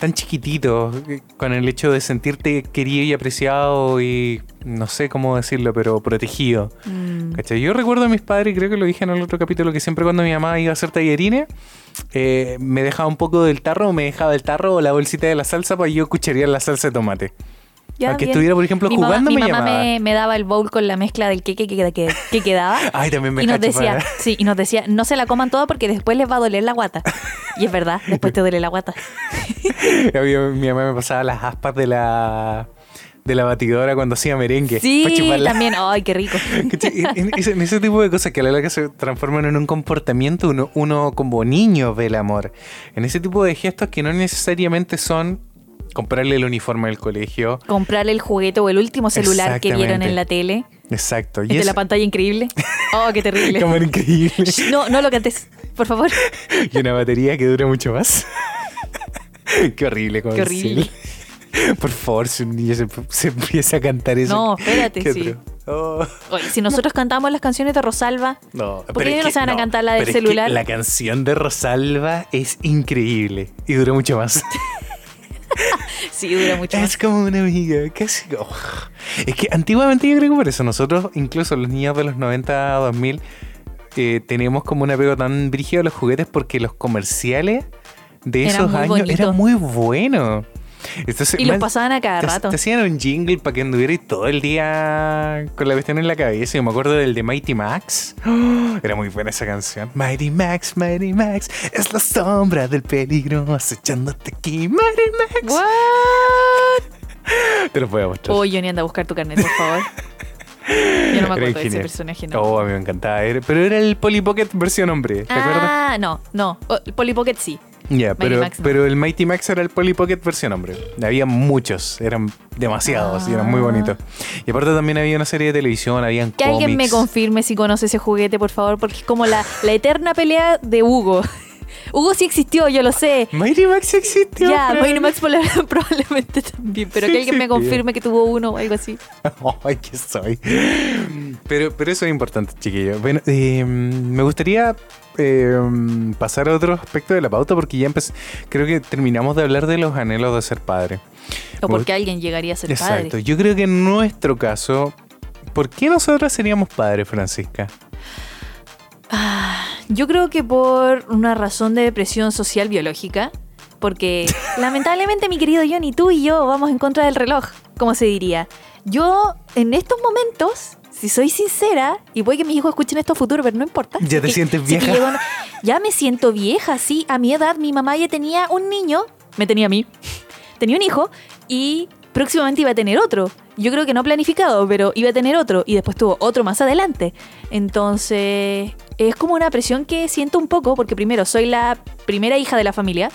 tan chiquititos, eh, con el hecho de sentirte querido y apreciado y no sé cómo decirlo, pero protegido. Mm. ¿Cachai? Yo recuerdo a mis padres, creo que lo dije en el otro capítulo, que siempre cuando mi mamá iba a hacer tallarines, eh, me dejaba un poco del tarro, o me dejaba el tarro o la bolsita de la salsa para yo cucharear la salsa de tomate. Aunque bien. estuviera, por ejemplo, mi mamá- jugando, mi me mamá llamaba. me, me daba el bowl con la mezcla del queque que, que, que- que quedaba. Ay, también me y nos decía, para- sí, y nos decía, no se la coman toda porque después les va a doler la guata. Y es verdad, después te duele la guata. Mi mamá me pasaba las aspas de la de la batidora cuando hacía merengue. Sí, también. Ay, qué rico. En ese tipo de cosas que a la larga se transforman en un comportamiento, uno, uno como niño ve el amor. En ese tipo de gestos que no necesariamente son comprarle el uniforme del colegio. Comprar el juguete o el último celular que vieron en la tele. Exacto. El de es la pantalla increíble. Oh, qué terrible. cámara increíble. No, no lo cantes, por favor. y una batería que dura mucho más. Qué horrible. Qué horrible. Por favor, si un niño se, se empieza a cantar eso. No, espérate, ¿qué sí. Oh. Oye, si nosotros cantamos las canciones de Rosalba, No, ¿Por qué no se van a cantar la del pero es que celular? la canción de Rosalba es increíble y dura mucho más. sí, dura mucho más. es como una amiga, casi. oh. Es que antiguamente yo creo que por eso nosotros, incluso los niños de los 90 a 2000, eh, teníamos como un apego tan brígido a los juguetes porque los comerciales de esos años bonitos. eran muy buenos. Entonces, Y los pasaban a cada te, rato. te hacían un jingle para que anduvieras todo el día con la cuestión en la cabeza. Yo me acuerdo del de Mighty Max. ¡Oh! era muy buena esa canción. Mighty Max, Mighty Max, es la sombra del peligro acechándote aquí. Mighty Max. What? Te lo voy a mostrar. Oh, Johnny, anda a buscar tu carnet, por favor. Yo no me acuerdo de ese personaje, no. Oh, a mí me encantaba. Pero era el Polly Pocket versión hombre. ¿Te acuerdas? ah, no, no. Oh, el Polly Pocket sí. Ya, pero, Max no. pero el Mighty Max era el Polly Pocket versión hombre. Había muchos, eran demasiados y eran muy Ah. bonitos. Y aparte también había una serie de televisión, habían Que alguien me confirme si conoce ese juguete, por favor, porque es como la, la eterna pelea de Hugo. Hugo sí existió, yo lo sé. Mighty Max existió. Ya. Mighty Max proba- probablemente también, pero Sí que alguien me confirme que tuvo uno o algo así. Ay, que soy. Pero, pero eso es importante, chiquillos. Bueno, eh, me gustaría eh, pasar a otro aspecto de la pauta porque ya empecé, creo que terminamos de hablar de los anhelos de ser padre. O porque alguien llegaría a ser Exacto. padre. Yo creo que en nuestro caso, ¿por qué nosotras seríamos padres, Francisca? Ah, yo creo que por una razón de presión social biológica, porque lamentablemente mi querido Johnny, tú y yo vamos en contra del reloj, como se diría. Yo en estos momentos, si soy sincera, y puede que mis hijos escuchen esto a futuro, pero no importa. ¿Ya te que- sientes vieja? una- ya me siento vieja, sí. A mi edad mi mamá ya tenía un niño, me tenía a mí, tenía un hijo y próximamente iba a tener otro. Yo creo que no planificado, pero iba a tener otro y después tuvo otro más adelante. Entonces, es como una presión que siento un poco porque primero soy la primera hija de la familia,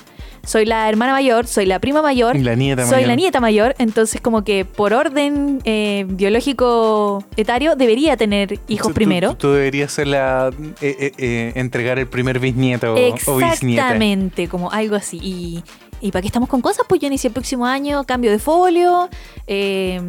soy la hermana mayor, soy la prima mayor, Y la nieta soy mayor. la nieta mayor, entonces como que por orden eh, biológico etario debería tener hijos Tú- primero. Tú, deberías ser la, eh, eh, eh, entregar el primer bisnieto o bisnieta. Exactamente, como algo así. Y, ¿y para qué estamos con cosas? Pues yo inicié el próximo año, cambio de folio. eh,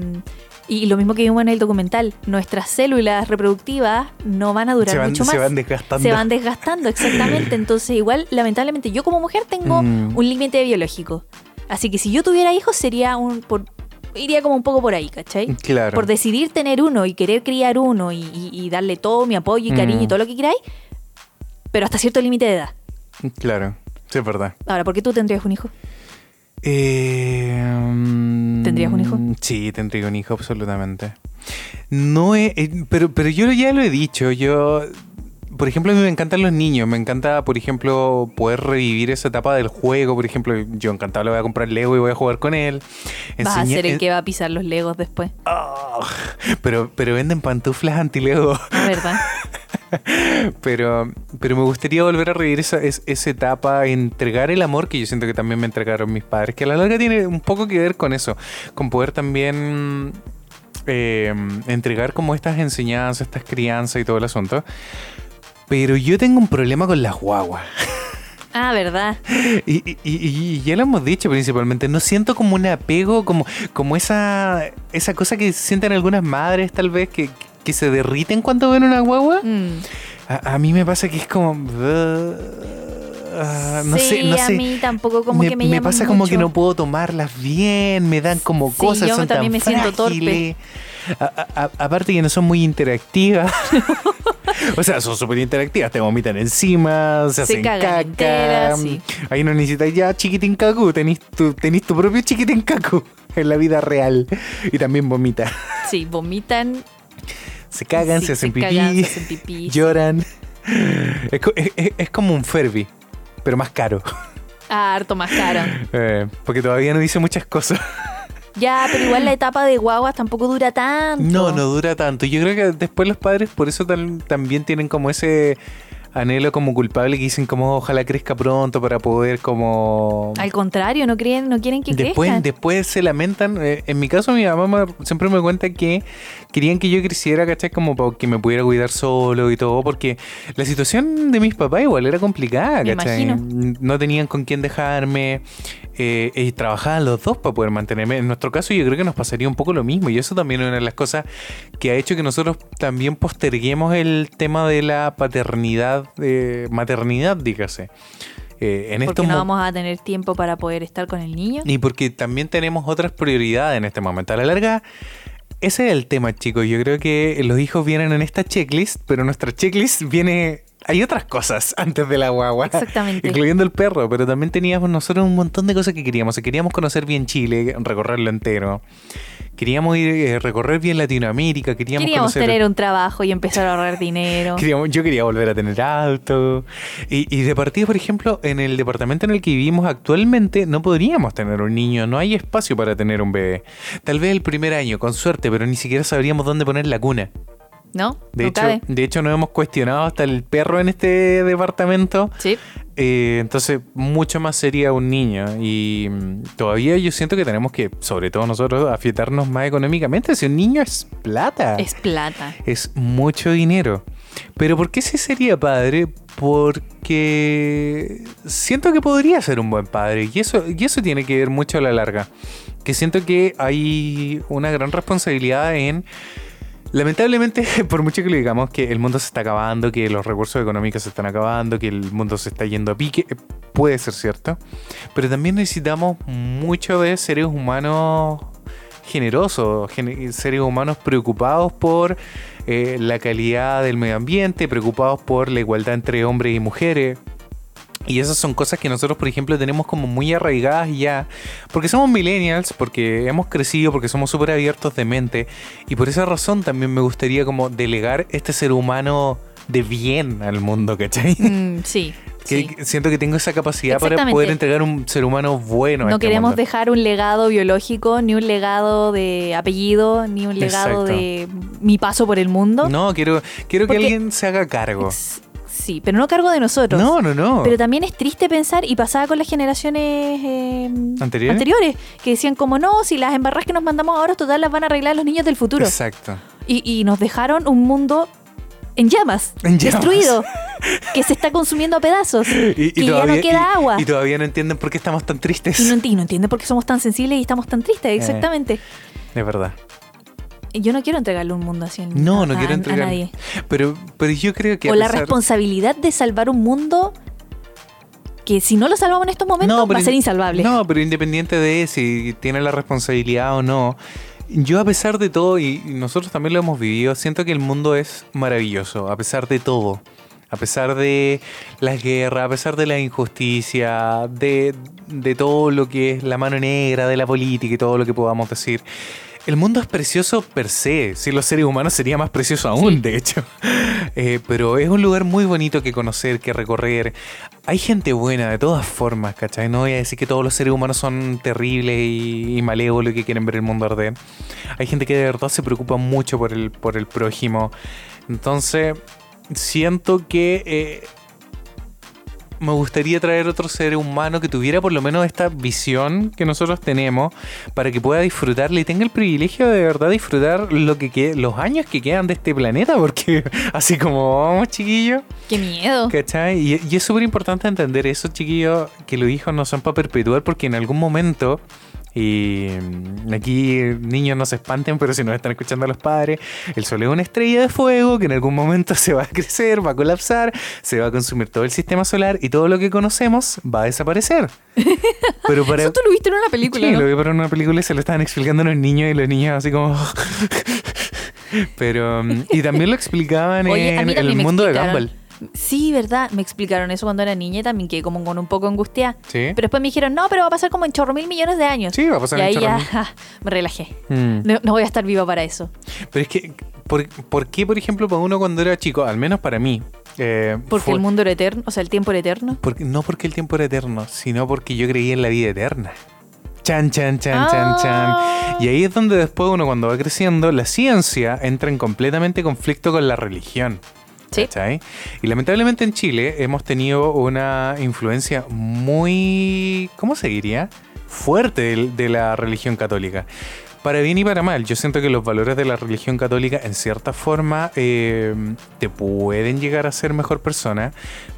y lo mismo que vimos en el documental, nuestras células reproductivas no van a durar van, mucho más. se van desgastando. Se van desgastando, exactamente. Entonces, igual, lamentablemente, yo como mujer tengo Mm. un límite biológico. Así que si yo tuviera hijos, sería un. Por, iría como un poco por ahí, ¿cachai? Claro. Por decidir tener uno y querer criar uno y, y- y darle todo mi apoyo y cariño y Mm. todo lo que queráis, pero hasta cierto límite de edad. Claro, sí, es verdad. Ahora, ¿por qué tú tendrías un hijo? Eh, mm, ¿Tendrías un hijo? Sí, tendría un hijo, absolutamente. No he- eh, pero, pero yo ya lo he dicho, yo... Por ejemplo, a mí me encantan los niños, me encanta, por ejemplo, poder revivir esa etapa del juego, por ejemplo, yo encantado le voy a comprar Lego y voy a jugar con él. Vas a Enseña- ser el en- que va a pisar los legos después. Ah, pero, pero venden pantuflas anti-Lego. ¿No, ¿Verdad? Pero, pero me gustaría volver a revivir esa, es- esa etapa, entregar el amor que yo siento que también me entregaron mis padres, que a la larga tiene un poco que ver con eso, con poder también eh, entregar como estas enseñanzas, estas crianzas y todo el asunto. Pero yo tengo un problema con las guaguas. Ah, ¿verdad? Y, y- y- y ya lo hemos dicho principalmente, no siento como un apego, como, como esa, esa cosa que sienten algunas madres tal vez que, que se derriten cuando ven una guagua. Mm. A, a mí me pasa que es como. ah, no sí, sé, no a sé. mí tampoco como que me llaman pasa como que no puedo tomarlas bien, me dan como Sí, cosas, yo son también tan me siento frágiles. A- a- a- aparte que no son muy interactivas. o sea, son súper interactivas, te vomitan encima, se, Se hacen caca. sí. Ahí no necesitas ya chiquitín cacu, tenés tu, tenés tu propio chiquitín cacu en la vida real. Y también vomita. Sí, vomitan. Se cagan, sí, se hacen pipí, cagan, se hacen pipí. lloran. Es, co- es- es- es como un Furby, pero más caro. Ah, harto más caro. Eh, porque todavía no dice muchas cosas. Ya, pero igual la etapa de guaguas tampoco dura tanto. No, no dura tanto. Yo creo que después los padres por eso también tienen como ese anhelo como culpable que dicen como ojalá crezca pronto para poder como... Al contrario, no creen, no quieren que Después, crezcan. después se lamentan. eh, en mi caso, mi mamá siempre me cuenta que querían que yo creciera, ¿cachai? Como para que me pudiera cuidar solo y todo, porque la situación de mis papás igual era complicada, ¿cachai? No tenían con quién dejarme eh, y trabajaban los dos para poder mantenerme. En nuestro caso, yo creo que nos pasaría un poco lo mismo, y eso también es una de las cosas que ha hecho que nosotros también posterguemos el tema de la paternidad, eh, maternidad, dígase. Eh, en Porque no mo- vamos a tener tiempo para poder estar con el niño. y porque también tenemos otras prioridades en este momento. A la larga, ese es el tema, chicos. Yo creo que los hijos vienen en esta checklist, pero nuestra checklist viene... Hay otras cosas antes de la guagua. Exactamente. Incluyendo el perro, pero también teníamos nosotros un montón de cosas que queríamos. Queríamos conocer bien Chile, recorrerlo entero. Queríamos ir eh, recorrer bien Latinoamérica, queríamos, Queríamos conocer... tener un trabajo y empezar a ahorrar dinero. Queríamos- yo quería volver a tener auto. Y, y de partida, por ejemplo, en el departamento en el que vivimos actualmente, no podríamos tener un niño, no hay espacio para tener un bebé. Tal vez el primer año, con suerte, pero ni siquiera sabríamos dónde poner la cuna. ¿No? De, no hecho, cabe. de hecho, nos hemos cuestionado hasta el perro en este departamento. Sí. Eh, entonces, mucho más sería un niño. Y mm, todavía yo siento que tenemos que, sobre todo nosotros, afietarnos más económicamente. Si un niño es plata Es plata. es mucho dinero. Pero ¿por qué sí sería padre? Porque siento que podría ser un buen padre. Y eso, y eso tiene que ver mucho a la larga. Que siento que hay una gran responsabilidad en... Lamentablemente, por mucho que digamos, que el mundo se está acabando, que los recursos económicos se están acabando, que el mundo se está yendo a pique, eh, puede ser cierto. Pero también necesitamos mucho de seres humanos generosos, gen- seres humanos preocupados por eh, la calidad del medio ambiente, preocupados por la igualdad entre hombres y mujeres. Y esas son cosas que nosotros, por ejemplo, tenemos como muy arraigadas ya. Porque somos millennials, porque hemos crecido, porque somos súper abiertos de mente. Y por esa razón también me gustaría como delegar este ser humano de bien al mundo, ¿cachai? Mm, sí. Que sí. siento que tengo esa capacidad para poder entregar un ser humano bueno. a No este queremos mundo. dejar un legado biológico, ni un legado de apellido, ni un legado Exacto. de mi paso por el mundo. No, quiero, quiero que alguien se haga cargo. Sí, pero no cargo de nosotros. No, no, no. Pero también es triste pensar, y pasaba con las generaciones eh, ¿Anteriores? que decían como, no, si las embarras que nos mandamos ahora, total las van a arreglar los niños del futuro. Exacto. Y, y nos dejaron un mundo en llamas, En llamas. destruido, que se está consumiendo a pedazos, Y, y que ya no queda y- agua. Y, todavía no entienden por qué estamos tan tristes. Y no, no entiende por qué somos tan sensibles y estamos tan Eh. tristes, exactamente. De verdad. Yo no quiero entregarle un mundo así No, a, no quiero a- a entregar. nadie. Pero, pero yo creo que. a O la responsabilidad de salvar un mundo que si no lo salvamos en estos momentos va pero a ser in- insalvable. No, pero independiente de si tiene la responsabilidad o no. Yo a pesar de todo, y y nosotros también lo hemos vivido, siento que el mundo es maravilloso, a pesar de todo. A pesar de las guerras, a pesar de la injusticia, de, de todo lo que es la mano negra de la política y todo lo que podamos decir. El mundo es precioso per se. Si los seres humanos sería más precioso aún, Sí. de hecho. Eh, pero es un lugar muy bonito que conocer, que recorrer. Hay gente buena de todas formas, ¿cachai? No voy a decir que todos los seres humanos son terribles y, y malévolos y que quieren ver el mundo arder. Hay gente que de verdad se preocupa mucho por el, por el prójimo. Entonces, siento que eh, me gustaría traer otro ser humano que tuviera por lo menos esta visión que nosotros tenemos para que pueda disfrutarle y tenga el privilegio de verdad disfrutar lo que los años que quedan de este planeta, porque así como vamos, chiquillos. Qué miedo. ¿Cachai? Y, y es súper importante entender eso, chiquillos, que los hijos no son para perpetuar porque en algún momento, y mm, aquí niños no se espanten, pero si nos están escuchando los padres, el sol es una estrella de fuego que en algún momento se va a crecer, va a colapsar, se va a consumir todo el sistema solar y todo lo que conocemos va a desaparecer. Pero para... Eso tú lo viste en una película, Sí, ¿no? lo vi para una película y se lo estaban explicando a los niños y los niños así como... Pero... mm, Y también lo explicaban Oye, a en el mundo de. Gumball. Sí, verdad. Me explicaron eso cuando era niña y también quedé como con un poco angustiada. Sí. Pero después me dijeron, no, pero va a pasar como en chorro mil millones de años. Sí, va a pasar y en ahí chorro ya mil. me relajé. Mm. No, no voy a estar viva para eso. Pero es que, ¿por, por qué, por ejemplo, para uno cuando era chico, al menos para mí, eh, Porque fue- el mundo era eterno, o sea, el tiempo era eterno. porque- no porque el tiempo era eterno, sino porque yo creía en la vida eterna. Chan, chan, chan, chan, Ah. chan. Y ahí es donde después uno cuando va creciendo, la ciencia entra en completamente conflicto con la religión. Sí. Y lamentablemente en Chile hemos tenido una influencia muy, ¿cómo se diría? Fuerte del- de, la religión católica. Para bien y para mal, yo siento que los valores de la religión católica en cierta forma eh, te pueden llegar a ser mejor persona,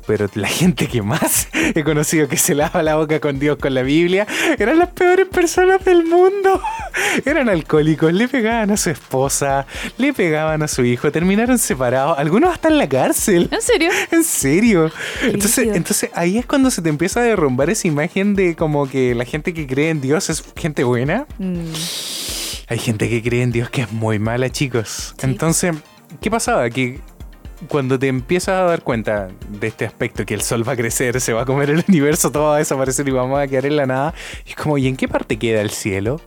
pero la gente que más he conocido que se lava la boca con Dios con la Biblia eran las peores personas del mundo. Eran alcohólicos, le pegaban a su esposa, le pegaban a su hijo, terminaron separados, algunos hasta en la cárcel. ¿En serio? En serio. Entonces, entonces ahí es cuando se te empieza a derrumbar esa imagen de como que la gente que cree en Dios es gente buena. Mm, Hay gente que cree en Dios que es muy mala, chicos. Sí. Entonces, ¿qué pasaba? Que cuando te empiezas a dar cuenta de este aspecto, que el sol va a crecer, se va a comer el universo, todo va a desaparecer y vamos a quedar en la nada, es como, ¿y en qué parte queda el cielo?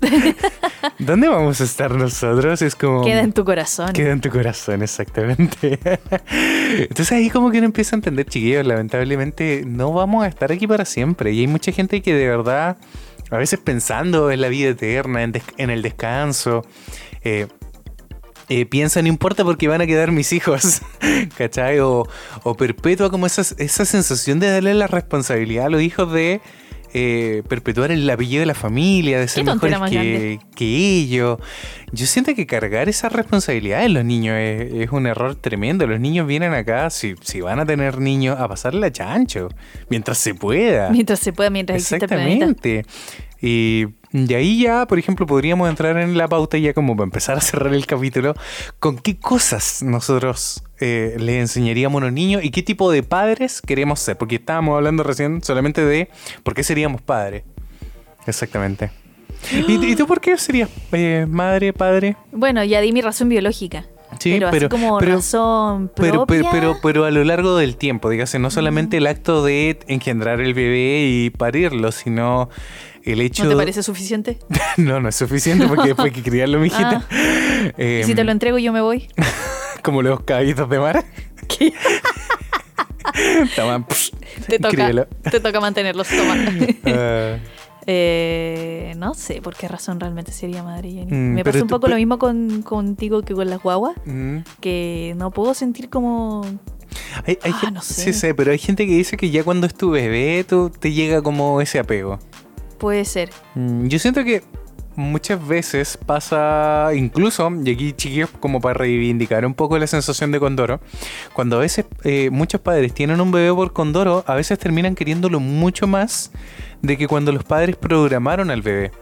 ¿Dónde vamos a estar nosotros? Es como... Queda en tu corazón. Queda en tu corazón, exactamente. Entonces ahí como que uno empieza a entender, chiquillos, lamentablemente no vamos a estar aquí para siempre. Y hay mucha gente que de verdad, a veces pensando en la vida eterna, en, des- en el descanso, eh, eh, piensa, no importa porque van a quedar mis hijos, ¿cachai? O, o perpetua como esa, esa sensación de darle la responsabilidad a los hijos de eh, perpetuar el apellido de la familia, de ser mejores que, que ellos. Yo siento que cargar esa responsabilidad en los niños es, es un error tremendo. Los niños vienen acá, si, si van a tener niños, a pasarle a chancho, mientras se pueda. Mientras se pueda, mientras existe el planeta. Exactamente. Y ahí ya, por ejemplo, podríamos entrar en la pauta ya como para empezar a cerrar el capítulo. ¿Con qué cosas nosotros eh, le enseñaríamos a los niños y qué tipo de padres queremos ser? Porque estábamos hablando recién solamente de por qué seríamos padres. Exactamente. ¿Y, y tú por qué serías eh, madre, padre? Bueno, ya di mi razón biológica. Sí, pero, pero- así como pero- razón Pero, propia. pero, pero, a lo largo del tiempo, dígase, no solamente el acto de engendrar el bebé y parirlo, sino el hecho... ¿No te parece suficiente? No, no es suficiente porque después hay que criarlo, mijita. ¿Y si te lo entrego yo me voy? Como los caballitos de mar. Toma, psh, Te toca, te toca mantenerlos. Toma. Ah, Eh, no sé por qué razón realmente sería madre Jenny. Mm, Me pasa un poco lo mismo con, contigo que con las guaguas, mm. que no puedo sentir como... Hay, hay Ah, no sé. Sí, sé, pero hay gente que dice que ya cuando es tu bebé, tú, te llega como ese apego. Puede ser. Mm, Yo siento que muchas veces pasa, incluso, y aquí chiquillos, como para reivindicar un poco la sensación de Condoro, cuando a veces eh, muchos padres tienen un bebé por Condoro, a veces terminan queriéndolo mucho más de que cuando los padres programaron al bebé.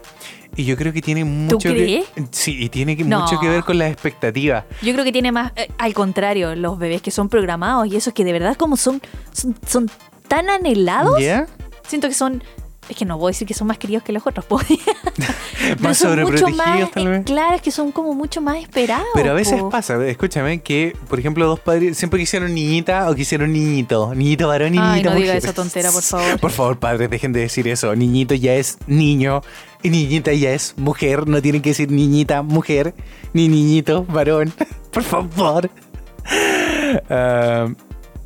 Y yo creo que tiene mucho crees? que sí, y tiene que- No. mucho que ver con las expectativas. Yo creo que tiene más, eh, al contrario, los bebés que son programados y esos que de verdad como son, son, son tan anhelados, siento que son, es que no voy a decir que son más queridos que los otros, pues. Más sobreprotegidos tal eh, vez. claro, es que son como mucho más esperados. Pero a veces po. pasa, escúchame, que por ejemplo dos padres siempre quisieron niñita o quisieron niñito. Niñito varón y Ay, niñita no diga mujer. esa tontera, por favor. Por favor, padres, dejen de decir eso. Niñito ya es niño y niñita ya es mujer. No tienen que decir niñita, mujer, ni niñito, varón. Por favor. Ah,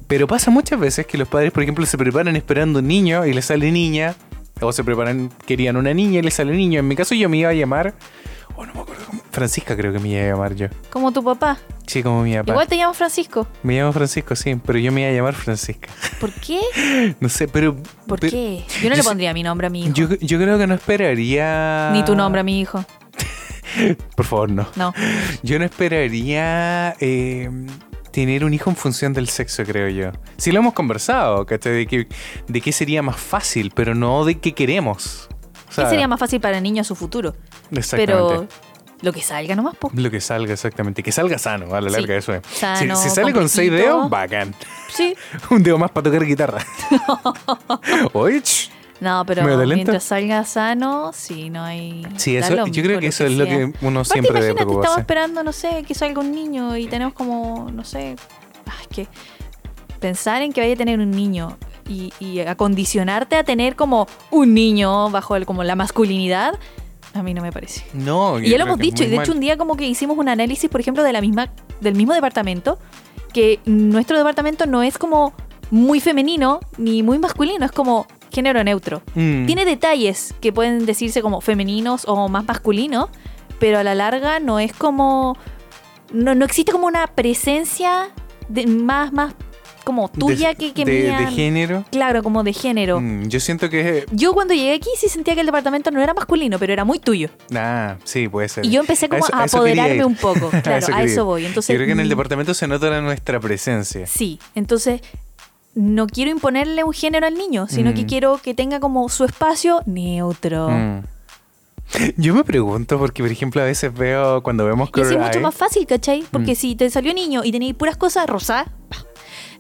pero pasa muchas veces que los padres, por ejemplo, se preparan esperando un niño y le sale niña. O se preparan, querían una niña y le sale niño. En mi caso yo me iba a llamar... Oh, no me acuerdo cómo. Francisca creo que me iba a llamar yo. Como tu papá. Sí, como mi papá. Igual te llamo Francisco. Me llamo Francisco, sí, pero yo me iba a llamar Francisca. ¿Por qué? No sé, pero... ¿Por pero- qué? Yo no yo le sé- pondría mi nombre a mi hijo. Yo, yo creo que no esperaría... Ni tu nombre a mi hijo. Por favor, no. No. Yo no esperaría eh, tener un hijo en función del sexo, creo yo. Sí lo hemos conversado, ¿cachai? De, que, de qué sería más fácil, pero no de qué queremos. O ¿Qué sería más fácil para el niño a su futuro? Exactamente. Pero lo que salga nomás, po. Lo que salga, exactamente. Que salga sano, a la Sí. larga, eso es. Sano, si, si sale con seis dedos, bacán. Sí. Un dedo más para tocar guitarra. Oye. No, pero mientras salga sano, sí, no hay. Sí, eso, lo yo creo que eso es lo que uno Aparte, siempre debe imagínate, estamos preocuparse. esperando, no sé, que salga un niño y tenemos como, no sé, ay, que pensar en que vaya a tener un niño y, y acondicionarte a tener como un niño bajo el, como la masculinidad, a mí no me parece. No, Y ya lo hemos dicho, y de hecho un día como que hicimos un análisis, por ejemplo, de la misma, del mismo departamento, que nuestro departamento no es como muy femenino ni muy masculino, es como género neutro. Mm. Tiene detalles que pueden decirse como femeninos o más masculinos, pero a la larga no es como. No, no existe como una presencia de, más, más como tuya De- que, que de, mía. de género. Claro, como de género. Mm, yo siento que. Yo cuando llegué aquí sí sentía que el departamento no era masculino, pero era muy tuyo. Ah, sí, puede ser. Y yo empecé como a eso apoderarme un poco. Claro, a eso voy. Entonces, yo creo que en el mm, departamento se nota nuestra presencia. Sí, entonces no quiero imponerle un género al niño, sino Mm. que quiero que tenga como su espacio neutro. Mm. Yo me pregunto, porque por ejemplo a veces veo cuando vemos Y así es mucho más fácil, ¿cachai? Porque Mm. si te salió niño y tenéis puras cosas rosadas,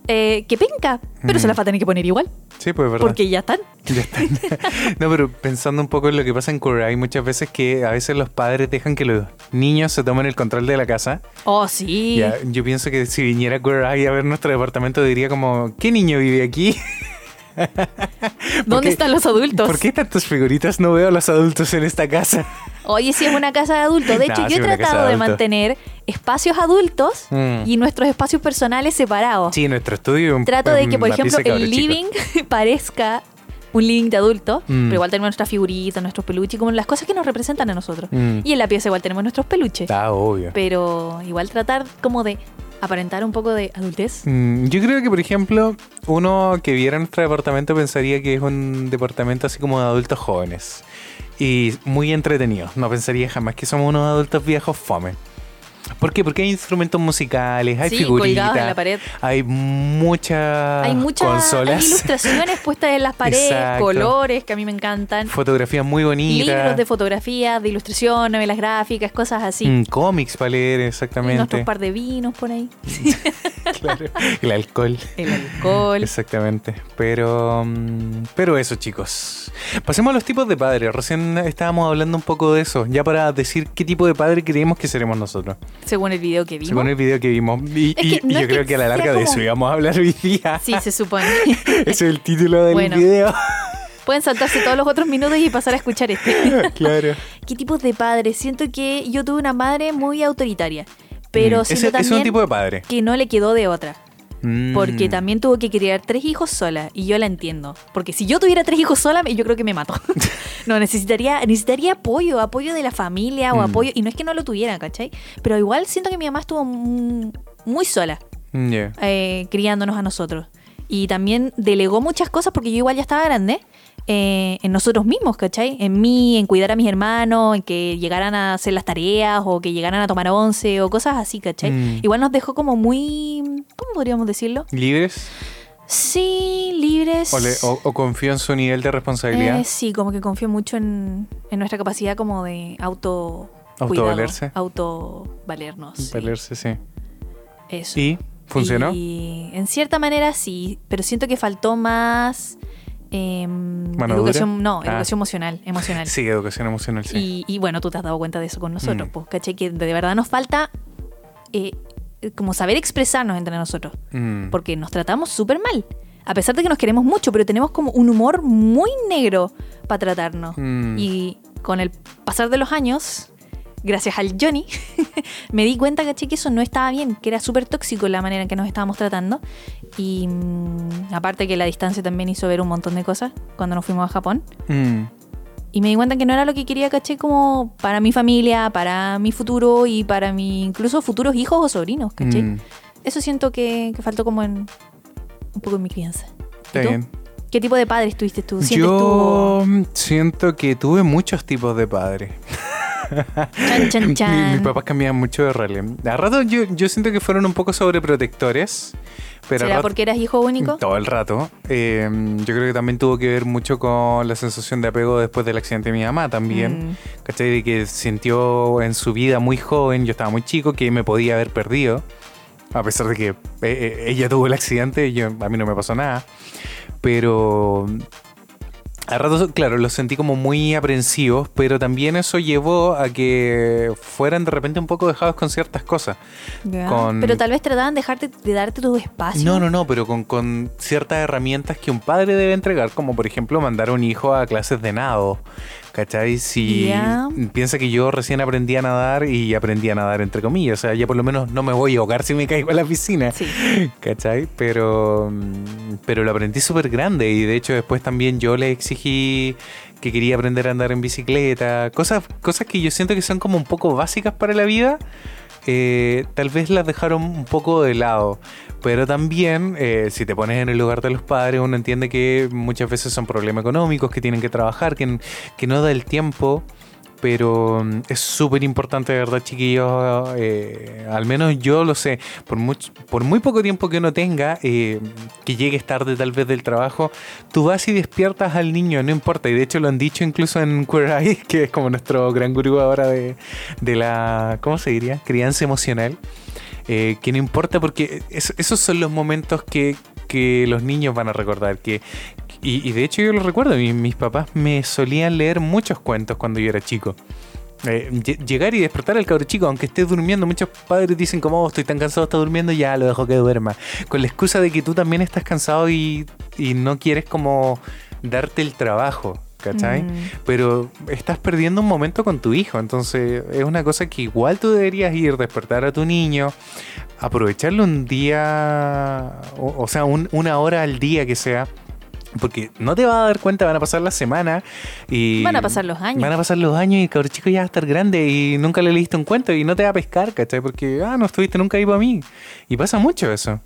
eh, que penca, pero Mm. se las va a tener que poner igual, Sí, pues es verdad. porque ya están. Ya están. no, pero pensando un poco en lo que pasa en Queer Eye, muchas veces que a veces los padres dejan que los niños se tomen el control de la casa. Oh, sí. Ya, yo pienso que si viniera Eye a ver nuestro departamento diría como, ¿qué niño vive aquí? ¿Dónde están los adultos? ¿Por qué tantas figuritas no veo a los adultos en esta casa? Oye, sí es una casa de adultos. De No, hecho, sí yo he tratado de mantener espacios adultos Mm. y nuestros espacios personales separados. Sí, nuestro estudio es un- Trato de que, por ejemplo, el living parezca un living de adulto, Mm. pero igual tenemos nuestras figuritas, nuestros peluches, como las cosas que nos representan a nosotros. Mm. Y en la pieza igual tenemos nuestros peluches. Ah, obvio. Pero igual tratar como de aparentar un poco de adultez. Mm, Yo creo que, por ejemplo, uno que viera nuestro departamento pensaría que es un departamento así como de adultos jóvenes. Y muy entretenido. No pensaría jamás que somos unos adultos viejos fome. ¿Por qué? Porque hay instrumentos musicales, hay sí, figuritas, colgados en la pared. hay muchas hay muchas hay consolas, ilustraciones puestas en las paredes, Exacto. colores que a mí me encantan. fotografías muy bonitas, Libros de fotografía, de ilustración, novelas gráficas, cosas así. mm, cómics para leer exactamente. nuestros par de vinos por ahí. Claro, el alcohol. El alcohol. Exactamente. Pero, mm, pero eso, chicos. Pasemos a los tipos de padres. Recién estábamos hablando un poco de eso, ya para decir qué tipo de padre creemos que seremos nosotros. Según el video que vimos. Según el video que vimos. Y, Es y- que no y yo que creo que a la larga de eso íbamos a hablar hoy día. Sí, se supone. Ese es el título del Bueno. video. Pueden saltarse todos los otros minutos y pasar a escuchar este. claro. ¿Qué tipos de padres? Siento que yo tuve una madre muy autoritaria, pero Mm, siento ese, es un tipo de padre. que no le quedó de otra. Mm. Porque también tuvo que criar tres hijos sola y yo la entiendo. Porque si yo tuviera tres hijos sola, yo creo que me mato. no, necesitaría, necesitaría apoyo, apoyo de la familia o Mm. apoyo. Y no es que no lo tuviera, ¿cachai? Pero igual siento que mi mamá estuvo mm, muy sola Mm, eh, criándonos a nosotros. Y también delegó muchas cosas porque yo igual ya estaba grande. Eh, en nosotros mismos, ¿cachai? En mí, en cuidar a mis hermanos, en que llegaran a hacer las tareas o que llegaran a tomar once o cosas así, ¿cachai? Mm. Igual nos dejó como muy... ¿Cómo podríamos decirlo? ¿Libres? Sí, libres. ¿O, le- o- o confío en su nivel de responsabilidad? Eh, sí, como que confío mucho en, en nuestra capacidad como de auto... Autovalerse. Autovalernos. sí. Valerse, sí. Eso. ¿Y? ¿Funcionó? Y en cierta manera sí, pero siento que faltó más ¿Mano educación, no, Ah. educación emocional, emocional. Sí, educación emocional, sí. Y, y bueno, tú te has dado cuenta de eso con nosotros, Mm. pues, ¿cachai? Que de verdad nos falta eh, como saber expresarnos entre nosotros, Mm. porque nos tratamos súper mal. A pesar de que nos queremos mucho, pero tenemos como un humor muy negro para tratarnos. Mm. Y con el pasar de los años, gracias al Johnny, me di cuenta, caché, que eso no estaba bien, que era súper tóxico la manera en que nos estábamos tratando. Y mm, aparte que la distancia también hizo ver un montón de cosas cuando nos fuimos a Japón. Mm. Y me di cuenta que no era lo que quería, caché, como para mi familia, para mi futuro y para mi incluso futuros hijos o sobrinos, caché. Mm. Eso siento que, que faltó como en un poco en mi crianza. ¿Y Está tú? bien. ¿Qué tipo de padres tuviste tú? ¿Sientes Yo siento que tuve muchos tipos de padres. tú? Chan, chan, Mi- chan. mis papás cambiaban mucho de rol. A rato yo, yo siento que fueron un poco sobreprotectores. Pero ¿Será rato- porque eras hijo único? Todo el rato. Eh, yo creo que también tuvo que ver mucho con la sensación de apego después del accidente de mi mamá también. Mm. ¿Cachai? De que sintió en su vida muy joven, yo estaba muy chico, que me podía haber perdido. A pesar de que eh, eh, ella tuvo el accidente, yo, a mí no me pasó nada. Pero a ratos, claro, los sentí como muy aprensivos, pero también eso llevó a que fueran de repente un poco dejados con ciertas cosas. Con- Pero tal vez trataban de, dejarte, de darte tu espacio. No, no, no, pero con, con ciertas herramientas que un padre debe entregar, como por ejemplo mandar a un hijo a clases de nado, ¿Cachai? Si Ya. piensa que yo recién aprendí a nadar y aprendí a nadar entre comillas, o sea, ya por lo menos no me voy a ahogar si me caigo a la piscina. Sí. ¿Cachai? Pero, pero lo aprendí súper grande y de hecho después también yo le exigí que quería aprender a andar en bicicleta, cosas, cosas que yo siento que son como un poco básicas para la vida. Eh, tal vez las dejaron un poco de lado, pero también eh, si te pones en el lugar de los padres uno entiende que muchas veces son problemas económicos, que tienen que trabajar, que, que no da el tiempo pero mm, es súper importante, de verdad, chiquillos. eh, al menos yo lo sé. Por, much- por muy poco tiempo que uno tenga, eh, que llegues tarde tal vez del trabajo, tú vas y despiertas al niño, no importa. Y de hecho lo han dicho incluso en Queer que es como nuestro gran gurú ahora de, de la, ¿cómo se diría? Crianza emocional. Eh, que no importa porque es- esos son los momentos que, que los niños van a recordar. Que, y, y de hecho yo lo recuerdo, mi- mis papás me solían leer muchos cuentos cuando yo era chico. Eh, lle- llegar y despertar al cabro chico, aunque esté durmiendo, muchos padres dicen como "Oh, estoy tan cansado, está durmiendo, ya lo dejo que duerma. Con la excusa de que tú también estás cansado y, y no quieres como darte el trabajo, ¿cachai? Mm. Pero estás perdiendo un momento con tu hijo, entonces es una cosa que igual tú deberías ir, despertar a tu niño, aprovecharlo un día, o, o sea, un- una hora al día que sea. Porque no te vas a dar cuenta, van a pasar las semanas y... Van a pasar los años. Van a pasar los años y el cabrón chico ya va a estar grande y nunca le leíste un cuento y no te va a pescar, ¿cachai? Porque, ah, no estuviste nunca ahí para mí. Y pasa mucho eso.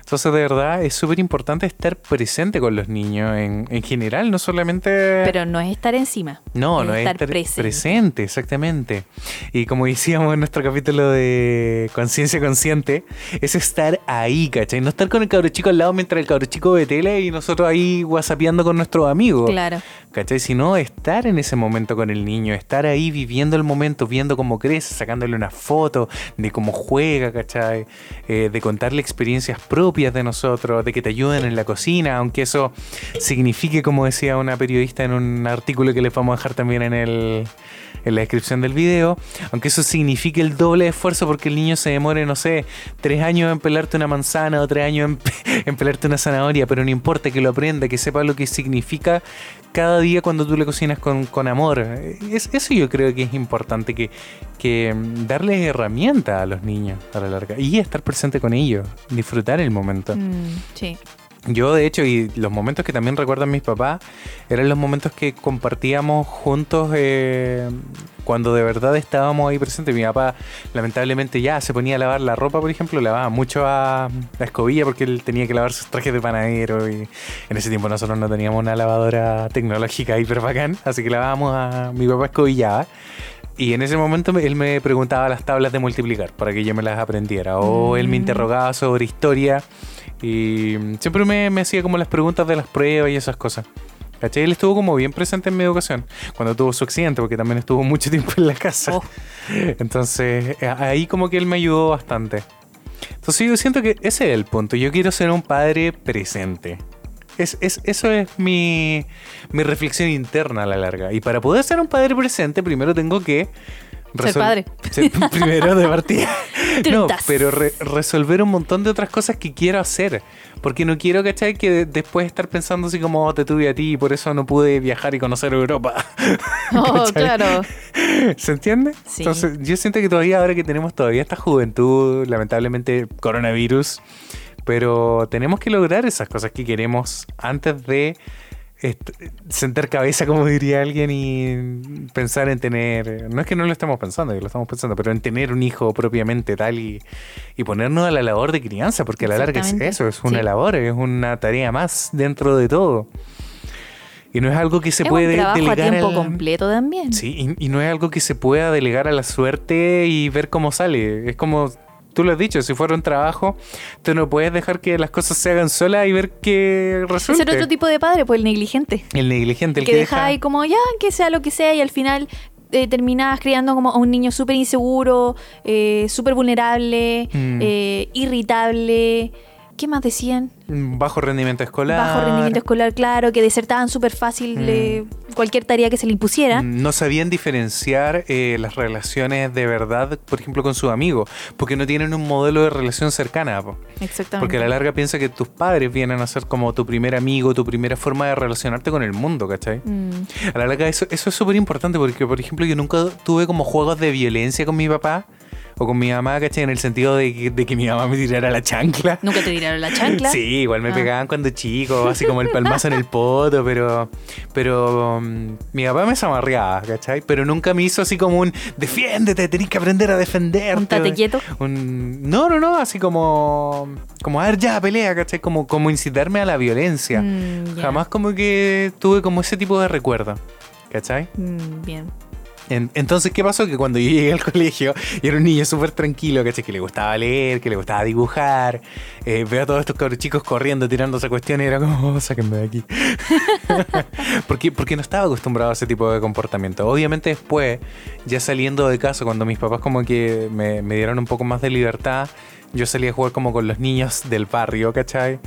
Entonces, de verdad, es súper importante estar presente con los niños en, en general, no solamente... Pero no es estar encima. No, no es estar estar presente. presente. exactamente. Y como decíamos en nuestro capítulo de conciencia consciente, es estar ahí, ¿cachai? No estar con el cabro chico al lado mientras el cabro chico ve tele y nosotros ahí whatsappeando con nuestros amigos. Claro. ¿Cachai? Sino estar en ese momento con el niño, estar ahí viviendo el momento, viendo cómo crece, sacándole una foto de cómo juega, ¿cachai? Eh, de contarle experiencias propias de nosotros, de que te ayuden en la cocina, aunque eso signifique, como decía una periodista en un artículo que les vamos a dejar también en el en la descripción del video, aunque eso signifique el doble esfuerzo porque el niño se demore, no sé, tres años en pelarte una manzana o tres años en, en pelarte una zanahoria, pero no importa que lo aprenda, que sepa lo que significa cada día cuando tú le cocinas con, con amor. Es, eso yo creo que es importante, que, que darles herramientas a los niños a la larga y estar presente con ellos, disfrutar el momento. Mm, sí. Yo, de hecho, y los momentos que también recuerdan mis papás, eran los momentos que compartíamos juntos eh, cuando de verdad estábamos ahí presentes. Mi papá, lamentablemente, ya se ponía a lavar la ropa, por ejemplo, lavaba mucho a la escobilla porque él tenía que lavar sus trajes de panadero. Y en ese tiempo nosotros no teníamos una lavadora tecnológica hiper bacán, así que lavábamos a mi papá escobillaba. Y en ese momento me- él me preguntaba las tablas de multiplicar para que yo me las aprendiera. O él me Mm. interrogaba sobre historia. Y siempre me, me hacía como las preguntas de las pruebas y esas cosas. ¿Cachai? Él estuvo como bien presente en mi educación cuando tuvo su accidente, porque también estuvo mucho tiempo en la casa. Oh. Entonces, eh, ahí como que él me ayudó bastante. Entonces yo siento que ese es el punto. Yo quiero ser un padre presente. Es, es- eso es mi, mi reflexión interna a la larga. Y para poder ser un padre presente, primero tengo que... Ser resol- padre. ser- primero de partida. no, pero re- resolver un montón de otras cosas que quiero hacer. Porque no quiero, ¿cachai? Que de- después estar pensando así como "Oh, te tuve a ti y por eso no pude viajar y conocer Europa. Oh, claro. ¿Se entiende? Sí. Entonces, yo siento que todavía, ahora que tenemos todavía esta juventud, lamentablemente coronavirus, pero tenemos que lograr esas cosas que queremos antes de sentar cabeza, como diría alguien, y pensar en tener. No es que no lo estemos pensando, que lo estamos pensando, pero en tener un hijo propiamente tal y, y ponernos a la labor de crianza, porque a la larga es eso, es una Sí. labor, es una tarea más dentro de todo. Y no es algo que se es puede un trabajo a delegar tiempo al- completo también. Sí, y, y no es algo que se pueda delegar a la suerte y ver cómo sale. Es como tú lo has dicho, si fuera un trabajo, tú no puedes dejar que las cosas se hagan solas y ver qué resulta. Ser otro tipo de padre, pues el negligente. El negligente, el que, que, deja deja... ahí como ya, que sea lo que sea, y al final eh, terminabas criando como a un niño súper inseguro, eh, súper vulnerable, Mm. eh, irritable. ¿Qué más decían? Bajo rendimiento escolar. Bajo rendimiento escolar, claro, que desertaban súper fácil Mm. eh, cualquier tarea que se le impusiera. No sabían diferenciar eh, las relaciones de verdad, por ejemplo, con sus amigos, porque no tienen un modelo de relación cercana. po. Exactamente. Porque a la larga piensa que tus padres vienen a ser como tu primer amigo, tu primera forma de relacionarte con el mundo, ¿cachai? Mm, A la larga eso, eso es súper importante porque, por ejemplo, yo nunca tuve como juegos de violencia con mi papá o con mi mamá, ¿cachai? En el sentido de que, de que mi mamá me tirara la chancla. ¿Nunca te tiraron la chancla? Sí, igual me Ah. pegaban cuando chico, así como el palmazo en el poto, pero pero mm, mi papá me zamarreaba, ¿cachai? Pero nunca me hizo así como un defiéndete, tenés que aprender a defenderte. Un tate quieto. Un- no, no, no, así como como a ver ya pelea, ¿cachai? Como como incitarme a la violencia. Mm. Jamás como que tuve como ese tipo de recuerdo. ¿Cachai? Mm, bien. En- entonces, ¿qué pasó? Que cuando yo llegué al colegio, y era un niño súper tranquilo, ¿cachai? Que le gustaba leer, que le gustaba dibujar. eh, veo a todos estos cabros chicos corriendo, tirándose cuestiones, y era como, oh, sáquenme de aquí. porque, porque no estaba acostumbrado a ese tipo de comportamiento. Obviamente después, ya saliendo de casa, cuando mis papás como que me, dieron un poco más de libertad, yo salí a jugar como con los niños del barrio, ¿cachai?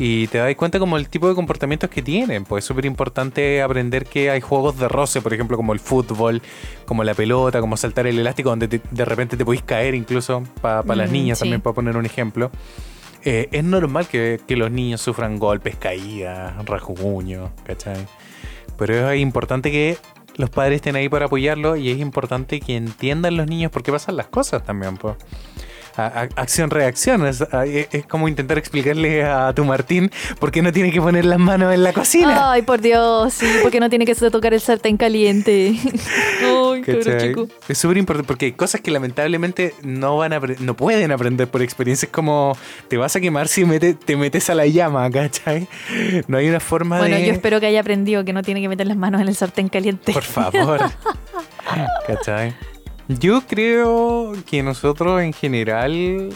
Y te das cuenta como el tipo de comportamientos que tienen. Pues es súper importante aprender que hay juegos de roce, por ejemplo, como el fútbol, como la pelota, como saltar el elástico, donde te- de repente te podéis caer incluso para las Mm, niñas, sí. también para poner un ejemplo. Eh, es normal que, que los niños sufran golpes, caídas, rasguños, ¿cachai? Pero es importante que los padres estén ahí para apoyarlo y es importante que entiendan los niños por qué pasan las cosas también, pues. Acción-reacción, es, e, es como intentar explicarle a tu Martín por qué no tiene que poner las manos en la cocina. Ay, por Dios, sí, porque no tiene que tocar el sartén caliente. Ay, chico. Es súper importante porque hay cosas que lamentablemente no van a no pueden aprender por experiencia. Es como te vas a quemar si mete- te metes a la llama, ¿cachai? No hay una forma Bueno, de. yo espero que haya aprendido que no tiene que meter las manos en el sartén caliente. Por favor. ¿Cachai? Yo creo que nosotros en general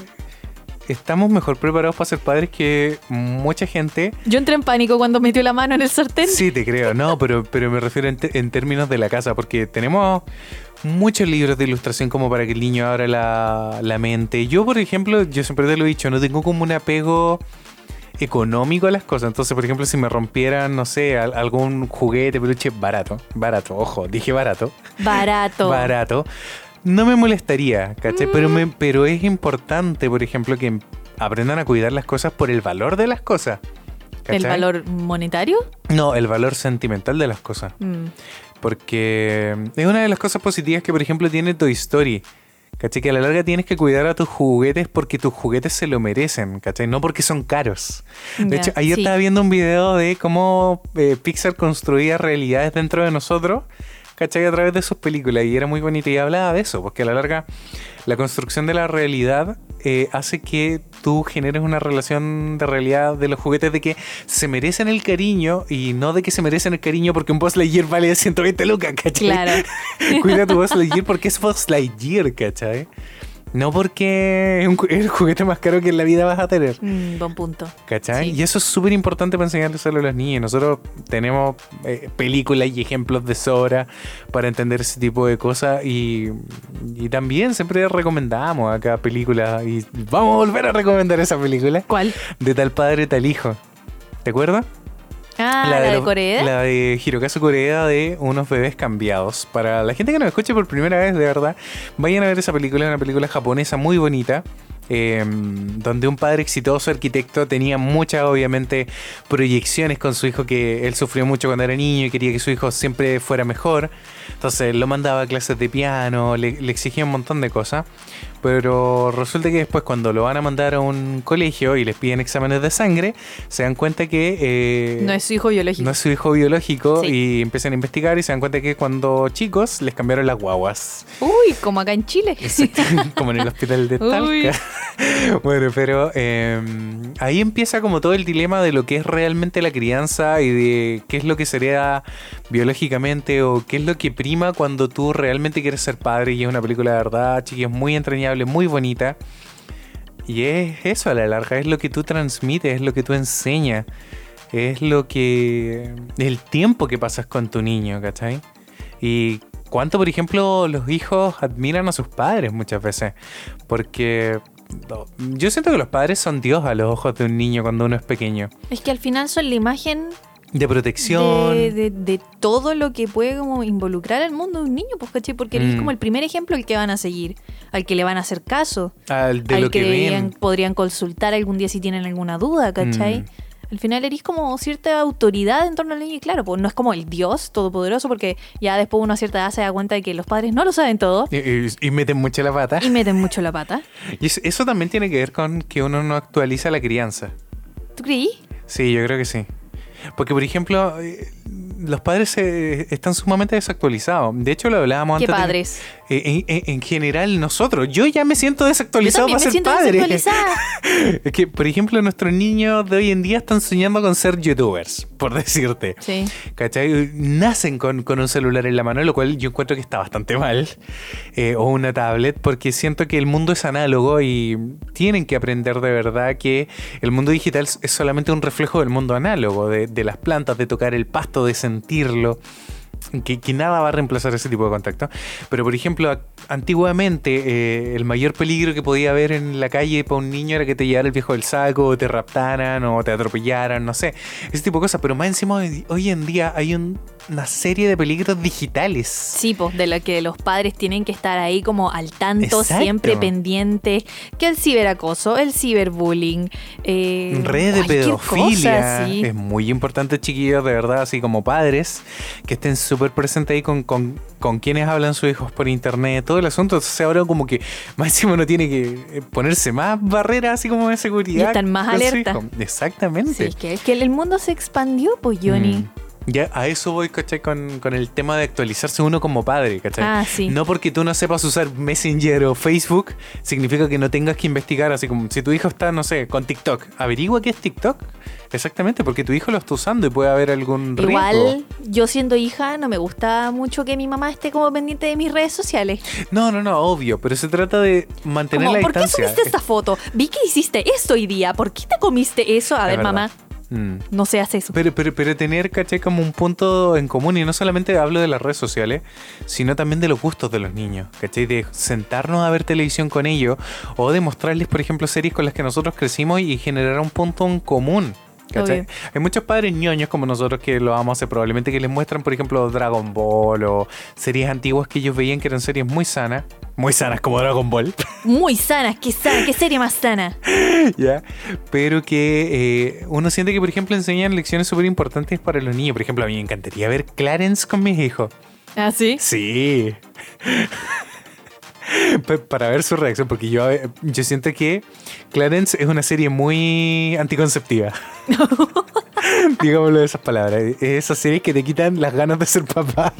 estamos mejor preparados para ser padres que mucha gente. Yo entré en pánico cuando metió la mano en el sartén. Sí, te creo, no, pero, pero me refiero en, en términos de la casa, porque tenemos muchos libros de ilustración como para que el niño abra la, la mente. Yo, por ejemplo, yo siempre te lo he dicho, no tengo como un apego económico a las cosas. Entonces, por ejemplo, si me rompieran, no sé, al- algún juguete, peluche barato, barato, ojo, dije barato, Barato. barato, no me molestaría, ¿cachai? Pero, me, pero es importante, por ejemplo, que aprendan a cuidar las cosas por el valor de las cosas. ¿El valor monetario? No, el valor sentimental de las cosas. Mm. Porque es una de las cosas positivas que, por ejemplo, tiene Toy Story. ¿Cachai? Que a la larga tienes que cuidar a tus juguetes porque tus juguetes se lo merecen, ¿cachai? No porque son caros. De hecho, ayer sí. estaba viendo un video de cómo eh, Pixar construía realidades dentro de nosotros, ¿cachai? A través de sus películas. Y era muy bonito y hablaba de eso, porque a la larga la construcción de la realidad eh, hace que tú generes una relación de realidad de los juguetes de que se merecen el cariño y no de que se merecen el cariño porque un Buzz Lightyear vale 120 lucas, ¿cachai? Claro. Cuida tu Buzz Lightyear porque es Buzz Lightyear, ¿cachai? No porque es el juguete más caro que en la vida vas a tener. Mm, buen punto. ¿Cachai? Sí. Y eso es súper importante para enseñarles a los niños. Nosotros tenemos eh, películas y ejemplos de sobra para entender ese tipo de cosas y, y también siempre recomendamos acá películas y vamos a volver a recomendar esa película ¿Cuál? de tal padre, tal hijo. ¿Te acuerdas? Ah, la, de los- Corea. La de Hirokazu Koreeda de unos bebés cambiados. Para la gente que nos escuche por primera vez, de verdad, vayan a ver esa película, es una película japonesa muy bonita. eh, donde un padre exitoso arquitecto tenía muchas obviamente proyecciones con su hijo que él sufrió mucho cuando era niño y quería que su hijo siempre fuera mejor entonces lo mandaba a clases de piano le, le exigía un montón de cosas pero resulta que después cuando lo van a mandar a un colegio y les piden exámenes de sangre se dan cuenta que eh, no es su hijo biológico. no es su hijo biológico Sí. y empiezan a investigar y se dan cuenta que cuando chicos les cambiaron las guaguas. Uy, como acá en Chile. como en el hospital de Uy. Talca. bueno, pero eh, ahí empieza como todo el dilema de lo que es realmente la crianza y de qué es lo que sería biológicamente o qué es lo que prima cuando tú realmente quieres ser padre y es una película de verdad, chiquillos, muy entrañable, muy bonita. Y es eso a la larga, es lo que tú transmites, es lo que tú enseñas, es lo que... el tiempo que pasas con tu niño, ¿cachai? Y cuánto, por ejemplo, los hijos admiran a sus padres muchas veces. Porque yo siento que los padres son Dios a los ojos de un niño cuando uno es pequeño. Es que al final son la imagen De protección. de, de- de todo lo que puede como involucrar al mundo de un niño, pues, ¿cachai? Porque eres Mm. como el primer ejemplo al que van a seguir, al que le van a hacer caso, al- de al lo que, deberían- podrían consultar algún día si tienen alguna duda, ¿cachai? Mm. Al final eres como cierta autoridad en torno al niño y claro, pues no es como el Dios todopoderoso porque ya después uno a cierta edad se da cuenta de que los padres no lo saben todo Y, y- y meten mucho la pata. y meten mucho la pata. Y es- eso también tiene que ver con que uno no actualiza la crianza. ¿Tú creí? Sí, yo creo que sí. Porque, por ejemplo, eh, los padres están sumamente desactualizados. De hecho, lo hablábamos ¿Qué antes. de- padres? En, en- en general, nosotros. Yo ya me siento desactualizado para me ser siento padre. Es que, por ejemplo, nuestros niños de hoy en día están soñando con ser youtubers, por decirte. Sí. ¿Cachai? Nacen con, con un celular en la mano, lo cual yo encuentro que está bastante mal. Eh, o una tablet, porque siento que el mundo es análogo y tienen que aprender de verdad que el mundo digital es solamente un reflejo del mundo análogo, de, de las plantas, de tocar el pasto, de sentirlo. Que, nada va a reemplazar ese tipo de contacto. Pero, por ejemplo, antiguamente eh, el mayor peligro que podía haber en la calle para un niño era que te llevara el viejo del saco, o te raptaran, o te atropellaran, no sé. Ese tipo de cosas. Pero más encima, hoy en día hay un- una serie de peligros digitales. Sí, pues de lo que los padres tienen que estar ahí como al tanto, Exacto. siempre pendientes, que el ciberacoso, el ciberbullying, eh, Redes de pedofilia. cosa, sí. Es muy importante, chiquillos, de verdad, así como padres, que estén súper presentes ahí con, con, con quienes hablan sus hijos por internet, todo el asunto. Entonces ahora como que más encima uno tiene que eh, ponerse más barreras así como de seguridad. Y estar más alerta. Exactamente. Sí, es que, es que el mundo se expandió, pues, Johnny. Mm. Ya, a eso voy, ¿cachai? Con, con el tema de actualizarse uno como padre, ¿cachai? Ah, sí. No porque tú no sepas usar Messenger o Facebook, significa que no tengas que investigar, así como si tu hijo está, no sé, con TikTok. Averigua qué es TikTok. Exactamente, porque tu hijo lo está usando y puede haber algún riesgo. Igual, yo siendo hija, no me gusta mucho que mi mamá esté como pendiente de mis redes sociales. No, no, no, obvio, pero se trata de mantener Como, la ¿Por qué distancia. subiste esta foto? Vi que hiciste esto hoy día. ¿Por qué te comiste eso? A Es ver, verdad. mamá, Mm. no seas eso. Pero, pero, pero tener, ¿cachai? Como un punto en común. Y no solamente hablo de las redes sociales, sino también de los gustos de los niños, ¿cachai? De sentarnos a ver televisión con ellos o de mostrarles, por ejemplo, series con las que nosotros crecimos y generar un punto en común. Hay muchos padres ñoños como nosotros que lo vamos a hacer probablemente que les muestran, por ejemplo, Dragon Ball o series antiguas que ellos veían que eran series muy sanas. Muy sanas como Dragon Ball. Muy sanas, qué sana, qué serie más sana. ¿ya? Pero que eh, uno siente que, por ejemplo, enseñan lecciones súper importantes para los niños. Por ejemplo, a mí me encantaría ver Clarence con mis hijos. ¿Ah, sí? Sí. Pa- Para ver su reacción, porque yo, eh, yo siento que Clarence es una serie muy anticonceptiva. Digámoslo de esas palabras. Es Esas series que te quitan las ganas de ser papá.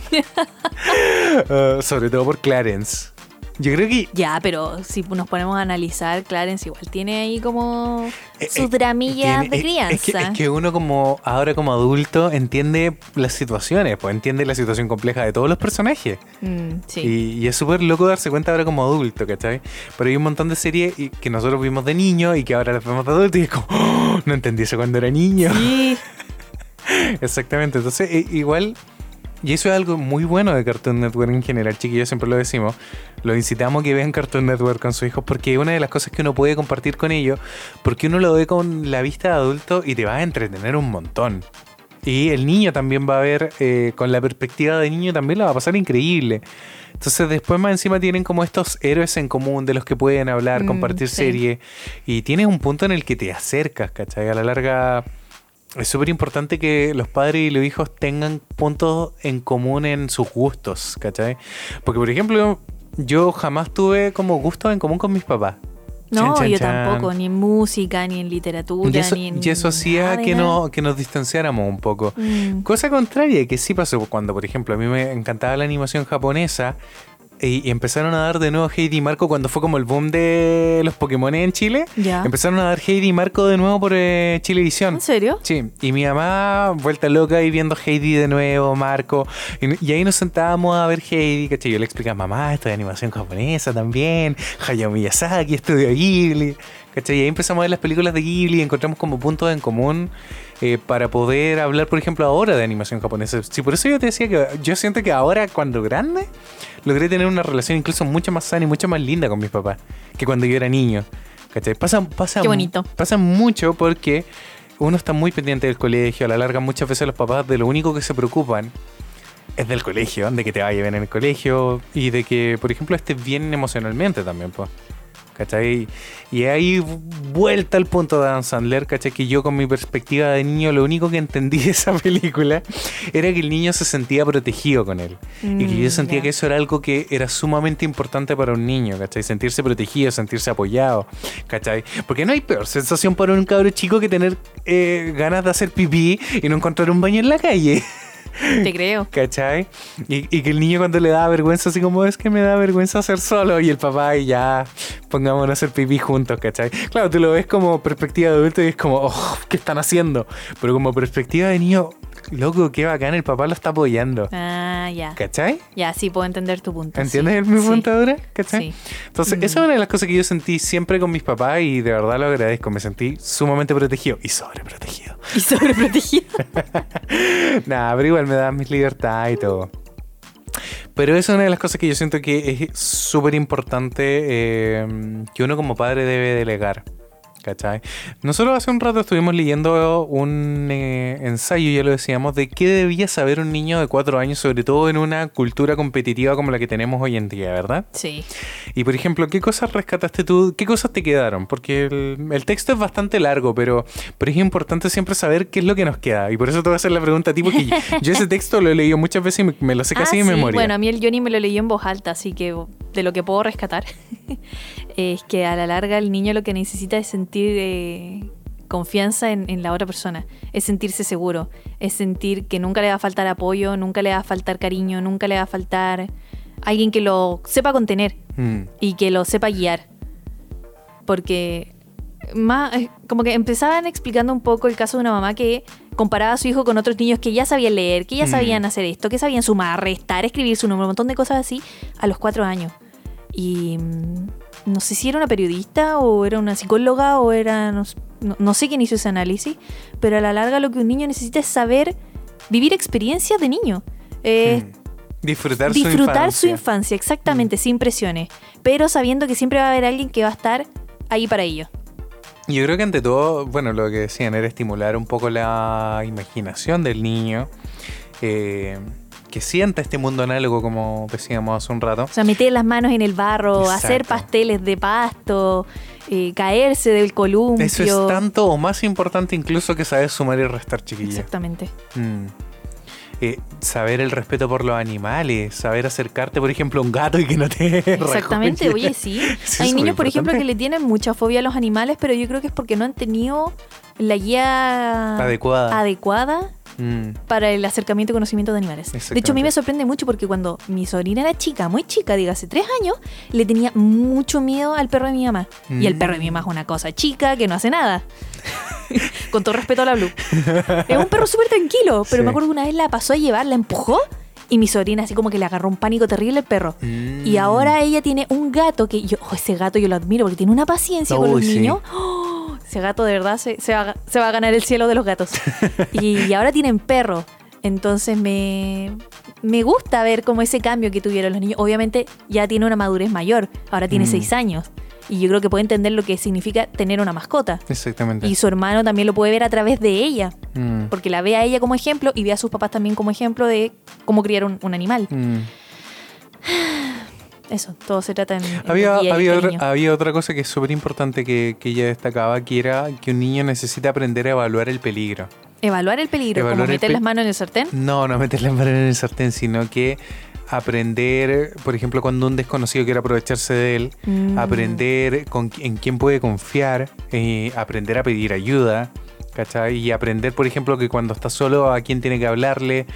Ah, sobre todo por Clarence. Yo creo que Ya, pero si nos ponemos a analizar, Clarence igual tiene ahí como Eh, sus eh, dramillas tiene- de es- crianza. Es que, es que uno como ahora como adulto entiende las situaciones, pues entiende la situación compleja de todos los personajes. Mm, sí. Y, y es súper loco darse cuenta ahora como adulto, ¿cachai? Pero hay un montón de series que nosotros vimos de niño y que ahora las vemos de adulto y es como, "Oh, no entendí eso cuando era niño. Sí. Exactamente, entonces eh, igual, y eso es algo muy bueno de Cartoon Network en general, chiquillos, siempre lo decimos, lo incitamos a que vean Cartoon Network con sus hijos porque es una de las cosas que uno puede compartir con ellos, porque uno lo ve con la vista de adulto y te va a entretener un montón. Y el niño también va a ver, eh, con la perspectiva de niño también la va a pasar increíble. Entonces después más encima tienen como estos héroes en común de los que pueden hablar, Mm, compartir sí. serie. Y tienes un punto en el que te acercas, ¿cachai? A la larga es súper importante que los padres y los hijos tengan puntos en común en sus gustos, ¿cachai? Porque por ejemplo, yo jamás tuve como gustos en común con mis papás. No, Chan, chan, yo chan. tampoco, ni en música, ni en literatura, Y eso, ni en. y eso hacía no, que nos distanciáramos un poco. Mm. Cosa contraria, que sí pasó cuando, por ejemplo, a mí me encantaba la animación japonesa y, y empezaron a dar de nuevo Heidi y Marco cuando fue como el boom de los Pokémon en Chile. Ya. Empezaron a dar Heidi y Marco de nuevo por eh, Chilevisión. ¿En serio? Sí, y mi mamá vuelta loca y viendo Heidi de nuevo, Marco. Y, y ahí nos sentábamos a ver Heidi, ¿cachai? Yo le explicaba, mamá, esto de animación japonesa también, Hayao Miyazaki, estudio Ghibli, ¿cachai? Y ahí empezamos a ver las películas de Ghibli y encontramos como puntos en común eh, para poder hablar, por ejemplo, ahora de animación japonesa. Sí, por eso yo te decía que yo siento que ahora, cuando grande, logré tener una relación incluso mucho más sana y mucho más linda con mis papás que cuando yo era niño. ¿Cachai? Pasa, pasa, Qué bonito. Pasa mucho porque uno está muy pendiente del colegio, a la larga muchas veces los papás de lo único que se preocupan es del colegio, de que te vaya bien en el colegio y de que, por ejemplo, estés bien emocionalmente también, pues. ¿Cachai? Y ahí vuelta al punto de Adam Sandler, ¿cachai? Que yo con mi perspectiva de niño lo único que entendí de esa película era que el niño se sentía protegido con él. y que yo Mm, sentía que eso era algo que era sumamente importante para un niño, ¿cachai? Sentirse protegido, sentirse apoyado, ¿cachai? Porque no hay peor sensación para un cabro chico que tener eh, ganas de hacer pipí y no encontrar un baño en la calle. Te creo. ¿Cachai? Y, y que el niño cuando le da vergüenza, así como es que me da vergüenza hacer solo, y el papá y ya pongámonos a hacer pipí juntos, ¿cachai? Claro, tú lo ves como perspectiva de adulto y es como, oh, ¿qué están haciendo? Pero como perspectiva de niño, loco, qué bacán, el papá lo está apoyando. Ah, ya. ¿Cachai? Ya, sí, puedo entender tu punto. ¿Entiendes sí, mi sí. punto ahora? ¿Cachai? Sí. Entonces, esa es una de las cosas que yo sentí siempre con mis papás y de verdad lo agradezco. Me sentí sumamente protegido y sobreprotegido. Y sobreprotegido. Nada, pero igual me da mis libertades y todo. Pero esa es una de las cosas que yo siento que es súper importante eh, que uno como padre debe delegar. ¿Cachai? Nosotros hace un rato estuvimos leyendo un eh, ensayo, ya lo decíamos, de qué debía saber un niño de cuatro años, sobre todo en una cultura competitiva como la que tenemos hoy en día, ¿verdad? Sí. Y por ejemplo, ¿qué cosas rescataste tú? ¿Qué cosas te quedaron? Porque el, el texto es bastante largo, pero, pero es importante siempre saber qué es lo que nos queda. Y por eso te voy a hacer la pregunta a ti, porque yo ese texto lo he leído muchas veces y me, me lo sé casi Ah, de sí, memoria. Bueno, a mí el Johnny me lo leyó en voz alta, así que de lo que puedo rescatar es que a la larga el niño lo que necesita es sentir eh, confianza en, en la otra persona, es sentirse seguro, es sentir que nunca le va a faltar apoyo, nunca le va a faltar cariño, nunca le va a faltar alguien que lo sepa contener Mm, y que lo sepa guiar. Porque más, eh, como que empezaban explicando un poco el caso de una mamá que comparaba a su hijo con otros niños que ya sabían leer, que ya Mm. sabían hacer esto, que sabían sumar, restar, escribir su número, un montón de cosas así, a los cuatro años. Y mm, no sé si era una periodista o era una psicóloga o era, no, no- sé quién hizo ese análisis, pero a la larga lo que un niño necesita es saber vivir experiencias de niño. Eh, mm. Disfrutar, disfrutar su infancia. su infancia, exactamente, sin presiones, pero sabiendo que siempre va a haber alguien que va a estar ahí para ellos. Y Yo creo que ante todo, bueno, lo que decían era estimular un poco la imaginación del niño, eh, que sienta este mundo análogo, como decíamos hace un rato. O sea, meter las manos en el barro, hacer pasteles de pasto, eh, caerse del columpio. Eso es tanto o más importante incluso que saber sumar y restar, chiquillos. Exactamente. Mm. Eh, saber el respeto por los animales, saber acercarte, por ejemplo, a un gato y que no te Exactamente, oye, sí. Sí, Hay niños, por ejemplo, que le tienen mucha fobia a los animales, pero yo creo que es porque no han tenido la guía Adecuada. adecuada Mm, para el acercamiento y conocimiento de animales. De hecho, a mí me sorprende mucho porque cuando mi sobrina era chica, muy chica, diga, hace tres años, le tenía mucho miedo al perro de mi mamá. Y el perro de mi mamá es una cosa chica que no hace nada. Con todo respeto a la Blue. Es un perro súper tranquilo, pero Sí. me acuerdo que una vez la pasó a llevar, la empujó y mi sobrina así como que le agarró un pánico terrible al perro. Mm. Y ahora ella tiene un gato que yo, oh, ese gato yo lo admiro porque tiene una paciencia con los sí. niños. Oh, ese gato de verdad se, se va, se va a ganar el cielo de los gatos. y, y ahora tienen perro. Entonces me, me gusta ver como ese cambio que tuvieron los niños. Obviamente ya tiene una madurez mayor, ahora tiene Mm. seis años. Y yo creo que puede entender lo que significa tener una mascota. Exactamente. Y su hermano también lo puede ver a través de ella, Mm, porque la ve a ella como ejemplo y ve a sus papás también como ejemplo de cómo criar un, un animal. mm. Eso, todo se trata en... en Había, y había, otra, había otra cosa que es súper importante que, que ella destacaba, que era que un niño necesita aprender a evaluar el peligro. Evaluar el peligro, Evaluar como el meter pe- las manos en el sartén. No, no meter las manos en el sartén, sino que aprender, por ejemplo, cuando un desconocido quiere aprovecharse de él, Mm. aprender con, en quién puede confiar, eh, aprender a pedir ayuda, ¿cachai? Y aprender, por ejemplo, que cuando está solo, a quién tiene que hablarle,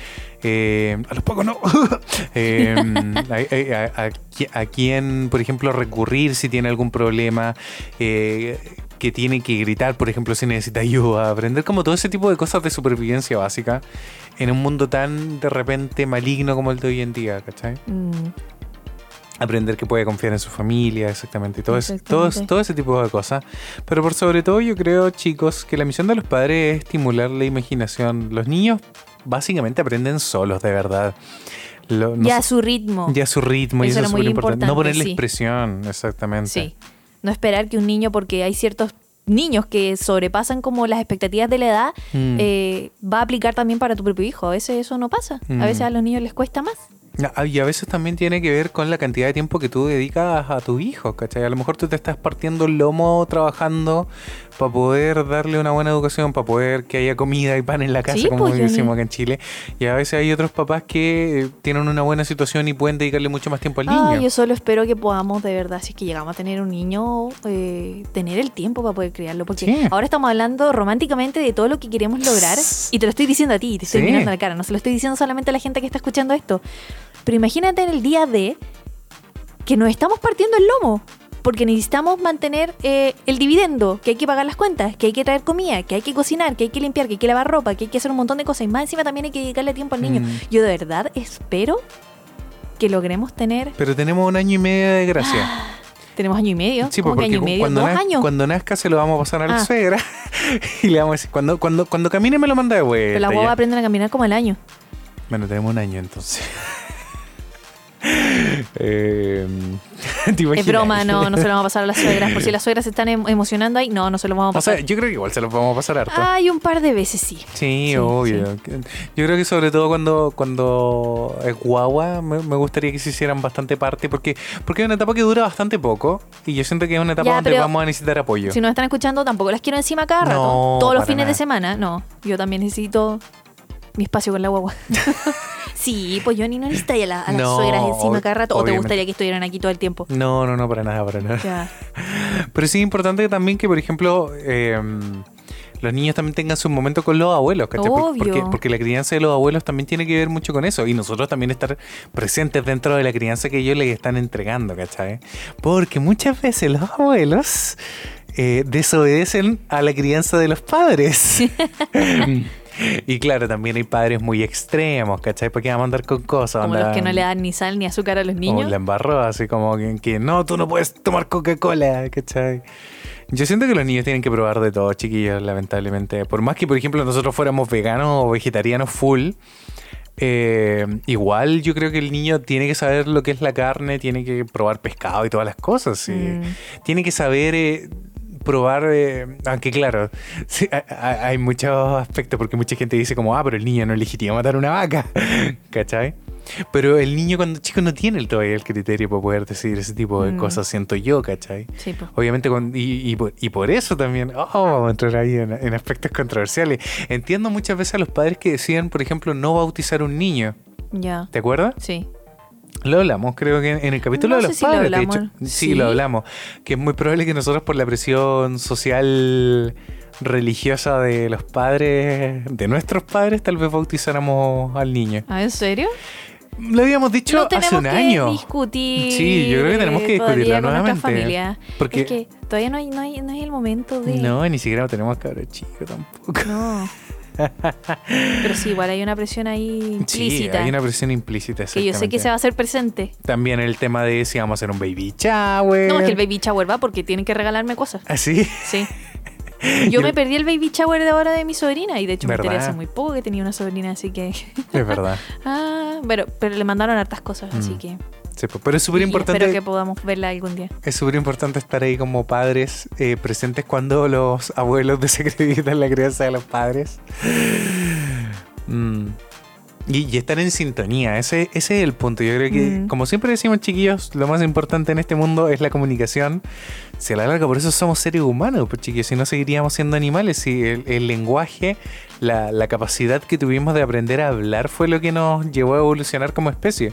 eh, a los pocos no, qui- a quién, por ejemplo, recurrir si tiene algún problema, eh, que tiene que gritar, por ejemplo, si necesita ayuda, aprender como todo ese tipo de cosas de supervivencia básica en un mundo tan de repente maligno como el de hoy en día, ¿cachai? Mm, aprender que puede confiar en su familia, exactamente, y todo, ese, todo, Exactamente. todo ese tipo de cosas. Pero por sobre todo yo creo, chicos, que la misión de los padres es estimular la imaginación. Los niños básicamente aprenden solos, de verdad. Lo- no y a su ritmo. y a su ritmo, y Eso eso era es muy importante. No ponerle sí. expresión, exactamente. Sí. No esperar que un niño, porque hay ciertos niños que sobrepasan como las expectativas de la edad, Mm. eh, va a aplicar también para tu propio hijo. A veces eso no pasa. Mm. A veces a los niños les cuesta más. Ah, Y a veces también tiene que ver con la cantidad de tiempo que tú dedicas a tu hijo, ¿cachai? A lo mejor tú te estás partiendo el lomo trabajando para poder darle una buena educación, para poder que haya comida y pan en la casa, Sí, como pues, decimos acá en Chile. Y a veces hay otros papás que tienen una buena situación y pueden dedicarle mucho más tiempo al niño. Ah, yo solo espero que podamos, de verdad, si es que llegamos a tener un niño, eh, tener el tiempo para poder criarlo. Porque Sí. ahora estamos hablando románticamente de todo lo que queremos lograr. Y te lo estoy diciendo a ti, te estoy Sí. mirando la cara. No se lo estoy diciendo solamente a la gente que está escuchando esto. Pero imagínate en el día de que nos estamos partiendo el lomo. Porque necesitamos mantener eh, el dividendo, que hay que pagar las cuentas, que hay que traer comida, que hay que cocinar, que hay que limpiar, que hay que lavar ropa, que hay que hacer un montón de cosas. Y más encima también hay que dedicarle tiempo al niño. Mm. Yo de verdad espero que logremos tener Pero tenemos un año y medio de gracia. tenemos año y medio. Sí, ¿Cómo pues, año y porque medio? cuando, ¿Dos naz- años? cuando nazca se lo vamos a pasar a la Ah. suegra y le vamos a decir, cuando, cuando, cuando camine me lo manda de vuelta. Pero las ya. guaguas aprenden a caminar como al año. Bueno, tenemos un año entonces. Eh, ¿te Es broma, no, no se lo vamos a pasar a las suegras. Por si las suegras se están em- emocionando ahí, no, no se lo vamos a O sea, pasar. yo creo que igual se los vamos a pasar harto. Ay, un par de veces sí. sí, sí, obvio. Yo creo que sobre todo cuando, cuando es guagua, me, me gustaría que se hicieran bastante parte, porque, porque es una etapa que dura bastante poco y yo siento que es una etapa Ya, donde vamos a necesitar apoyo. Si nos están escuchando, tampoco las quiero encima cada rato. No, Todos los fines nada. de semana, no. Yo también necesito mi espacio con la guagua. sí, pues yo ni no necesito a, la- a las No, suegras encima cada rato. ¿O te gustaría que estuvieran aquí todo el tiempo? No, no, no, para nada, para nada. Ya. Pero sí es importante también que, por ejemplo, eh, los niños también tengan su momento con los abuelos, ¿cachai? Obvio. Porque, porque la crianza de los abuelos también tiene que ver mucho con eso. Y nosotros también estar presentes dentro de la crianza que ellos les están entregando, ¿cachai? Porque muchas veces los abuelos eh, desobedecen a la crianza de los padres. Y claro, también hay padres muy extremos, ¿cachai? Porque vamos a andar con cosas. Como onda- los que no le dan ni sal ni azúcar a los niños. la embarró, así como que, que no, tú no puedes tomar Coca-Cola, ¿cachai? Yo siento que los niños tienen que probar de todo, chiquillos, lamentablemente. Por más que, por ejemplo, nosotros fuéramos veganos o vegetarianos full, eh, igual yo creo que el niño tiene que saber lo que es la carne, tiene que probar pescado y todas las cosas. sí. Mm. Tiene que saber eh, probar, eh, aunque claro, sí, hay muchos aspectos, porque mucha gente dice como, ah, pero el niño no es legítimo matar una vaca, ¿cachai? Pero el niño cuando chico no tiene el- todavía el criterio para poder decir ese tipo de Mm. cosas, siento yo, ¿cachai? Sí, pues. Obviamente, con- y, y por- y por eso también, oh, vamos a entrar ahí en, en aspectos controversiales. Entiendo muchas veces a los padres que decían, por ejemplo, no bautizar un niño. Ya. ¿Te acuerdas? Sí. Lo hablamos, creo que en, el capítulo No de los si lo padres, de hecho. Sí, ¿Sí? lo hablamos. Que es muy probable que nosotros, por la presión social religiosa de los padres, de nuestros padres, tal vez bautizáramos al niño. ¿Ah, en serio? Lo habíamos dicho no hace un que año. discutir. Sí, yo creo que tenemos que nuestra nuevamente. familia. Porque- Es que todavía no hay, no hay, no hay el momento de. No, ni siquiera tenemos cabros chicos tampoco. No. Pero sí, igual hay una presión ahí Sí, implícita. hay una presión implícita. que yo sé que se va a hacer presente. También el tema de si vamos a hacer un baby shower. No, es que el baby shower va porque tienen que regalarme cosas. ¿Así? Sí. Yo me perdí el baby shower de ahora de mi sobrina y de hecho me enteré hace muy poco que tenía una sobrina, así que. Es verdad. ah, pero, pero le mandaron hartas cosas, así Mm. que. Sí, pues, pero es súper importante. Espero que podamos verla algún día. Es súper importante estar ahí como padres eh, presentes cuando los abuelos desacreditan la crianza de los padres. Mm. Y, y estar en sintonía, ese, ese es el punto. Yo creo que, Mm. como siempre decimos chiquillos, lo más importante en este mundo es la comunicación. Se la larga, por eso somos seres humanos, pues chiquillos, si no seguiríamos siendo animales. Si el, el lenguaje, la, la capacidad que tuvimos de aprender a hablar fue lo que nos llevó a evolucionar como especie.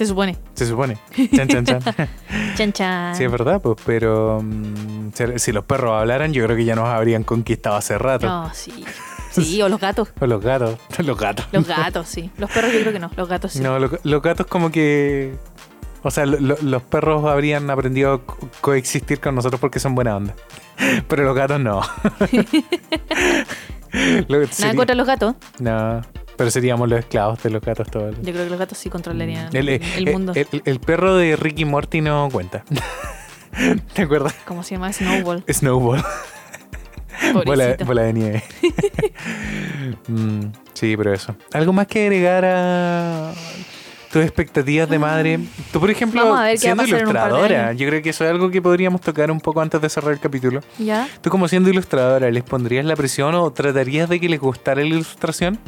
Se supone. Se supone. Chan, chan, chan. Chan chan. Sí, es verdad, pues, pero mm, si- si los perros hablaran, yo creo que ya nos habrían conquistado hace rato. No, sí. Sí, o los gatos. O los gatos, los gatos. Los gatos, sí. Los perros yo creo que no. Los gatos sí. No, lo- los gatos como que... O sea, lo- lo- los perros habrían aprendido a co- coexistir con nosotros porque son buena onda. Pero los gatos no. Lo- Nada sería- contra los gatos. No, pero seríamos los esclavos de los gatos todos. Yo creo que los gatos sí controlarían El, el, eh, mundo. el- perro de Ricky Morty no cuenta. ¿Te acuerdas? ¿Cómo se llama? Snowball. Snowball. Bola, bola de nieve. Mm, sí, pero eso. ¿Algo más que agregar a tus expectativas de madre. Tú, por ejemplo, siendo ilustradora, yo creo que eso es algo que podríamos tocar un poco antes de cerrar el capítulo. ¿Ya? Tú como siendo ilustradora, ¿les pondrías la presión o tratarías de que les gustara la ilustración?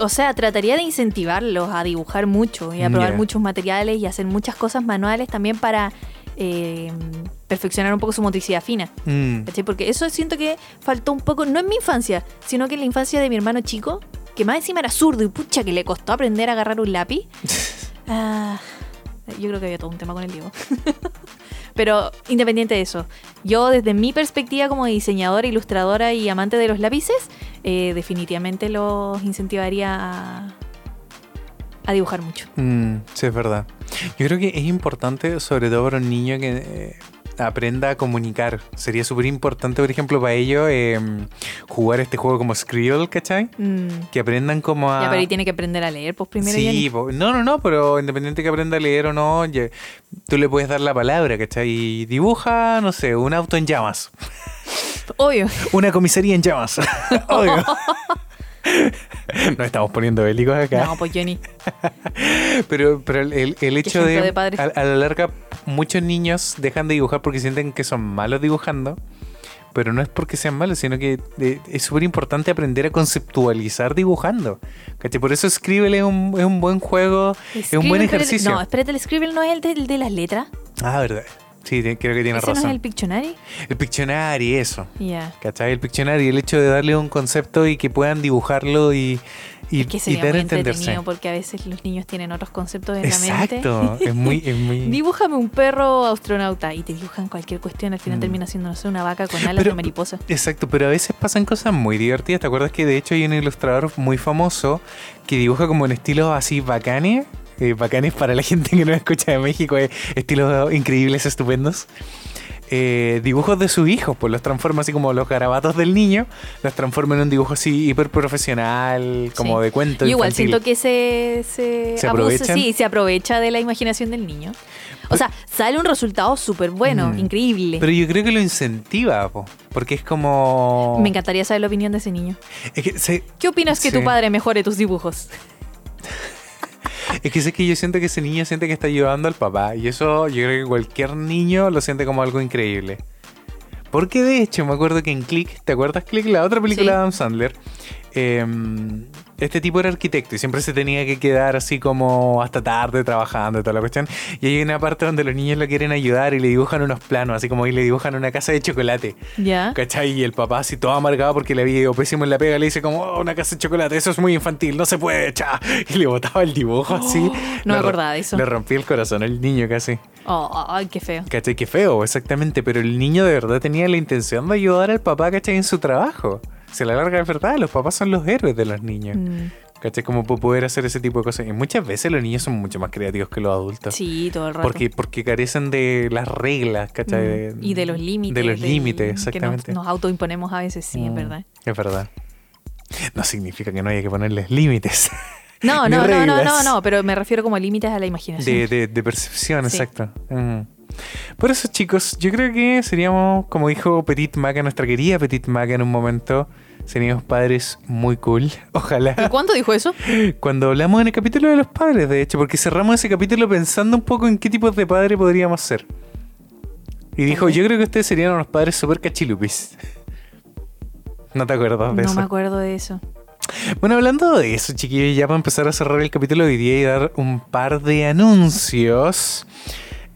O sea, trataría de incentivarlos a dibujar mucho y a probar muchos materiales y hacer muchas cosas manuales también para eh, perfeccionar un poco su motricidad fina. Mm. Porque eso siento que faltó un poco, no en mi infancia, sino que en la infancia de mi hermano chico, que más encima era zurdo y pucha que le costó aprender a agarrar un lápiz. Ah, yo creo que había todo un tema con el Diego. Pero independiente de eso, yo desde mi perspectiva como diseñadora, ilustradora y amante de los lápices, eh, definitivamente los incentivaría a, dibujar mucho. Mm, sí, es verdad. Yo creo que es importante, sobre todo para un niño que eh, aprenda a comunicar. Sería súper importante, por ejemplo, para ellos eh, jugar este juego como Skrill, ¿cachai? Mm. Que aprendan como a... Ya, pero ahí tiene que aprender a leer, pues primero sí, po- no, no, no, pero independiente que aprenda a leer o no, ya- tú le puedes dar la palabra, ¿cachai? Y dibuja, no sé, un auto en llamas. Obvio. Una comisaría en llamas. Obvio. Nos estamos poniendo bélicos acá. No, pues Johnny. Pero, pero el, el- hecho de, de a la larga, muchos niños dejan de dibujar porque sienten que son malos dibujando. Pero no es porque sean malos, sino que eh, es súper importante aprender a conceptualizar dibujando. ¿Cachai? Por eso Scribble es un, es un buen juego, es un buen pero ejercicio. No, espérate, el Scribble no es el de, el de las letras. Ah, verdad. Sí, creo que tienes ¿Ese no razón. es el Pictionary? el... Pictionary, eso. Ya. ¿Cachai? El Pictionary, el hecho de darle un concepto y que puedan dibujarlo y, y, Es que y sería dar muy entenderse. entretenido porque a veces los niños tienen otros conceptos en la Exacto. mente. es muy, es muy... Dibújame un perro astronauta y te dibujan cualquier cuestión, al final Mm. termina siendo, no sé, una vaca con alas Pero- de mariposa. Exacto, pero a veces pasan cosas muy divertidas. ¿Te acuerdas que de hecho hay un ilustrador muy famoso que dibuja como en estilos así bacanes? Eh, bacanes para la gente que no escucha de México, eh, estilos increíbles, estupendos. Eh, dibujos de sus hijos, pues los transforma así como los garabatos del niño, los transforma en un dibujo así hiper profesional, como Sí. de cuento. Yo igual infantil. siento que se, se, ¿Se abusa, sí, se aprovecha de la imaginación del niño. O sea, sale un resultado súper bueno, Mm. increíble. Pero yo creo que lo incentiva, po, porque es como... Me encantaría saber la opinión de ese niño. Es que, se- ¿Qué opinas que tu padre mejore tus dibujos? Es que sé que yo siento que ese niño siente que está ayudando al papá. Y eso yo creo que cualquier niño lo siente como algo increíble. Porque de hecho, me acuerdo que en Click, ¿te acuerdas Click? La otra película Sí. de Adam Sandler. em, este tipo era arquitecto y siempre se tenía que quedar así como hasta tarde trabajando y toda la cuestión. Y hay una parte donde los niños lo quieren ayudar y le dibujan unos planos, así como y le dibujan una casa de chocolate. ¿Ya? ¿Cachai? Y el papá así todo amargado porque le había ido pésimo en la pega, le dice como, oh, una casa de chocolate, eso es muy infantil, no se puede, cha. Y le botaba el dibujo así. no me Le acordaba de eso. Le rompí el corazón al niño casi. Oh, ay, qué feo. ¿Cachai? Qué feo, exactamente. Pero el niño de verdad tenía la intención de ayudar al papá, ¿cachai? En su trabajo. Se la larga es verdad, los papás son los héroes de los niños. Mm, ¿Cachai? Como po- poder hacer ese tipo de cosas. Y muchas veces los niños son mucho más creativos que los adultos. Sí, todo el rato. Porque, porque carecen de las reglas, ¿cachai? Mm, Y de los límites. De los del- límites, Que nos, exactamente. nos autoimponemos a veces, sí, es Mm, verdad. Es verdad. No significa que no haya que ponerles límites No, no, no, no, no, no, pero me refiero como límites a la imaginación. de, de- de percepción, Sí. exacto. Mm. Por eso, chicos, yo creo que seríamos, como dijo Petit Maca, nuestra querida Petit Maca en un momento, seríamos padres muy cool. ¿Y Ojalá. cuándo dijo eso? Cuando hablamos en el capítulo de los padres, de hecho, porque cerramos ese capítulo pensando un poco en qué tipos de padre podríamos ser. Y dijo, yo creo que ustedes serían unos padres súper cachilupis. ¿No te acuerdas de No eso? me acuerdo de eso. Bueno, hablando de eso, chiquillos, ya para empezar a cerrar el capítulo de hoy día y dar un par de anuncios.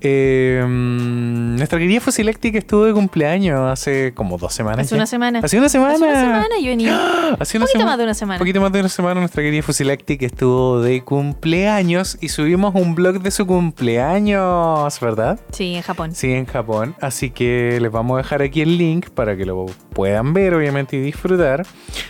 Eh, mm, nuestra querida Fusilactic estuvo de cumpleaños hace como dos semanas. Hace ya. una semana. Hace una semana. Hace una semana yo venía. Hace Un poquito más de una semana. Un poquito más de una semana nuestra querida Fusilactic estuvo de cumpleaños y subimos un blog de su cumpleaños, ¿verdad? Sí, en Japón. Sí, en Japón. Así que les vamos a dejar aquí el link para que lo puedan ver, obviamente, y disfrutar.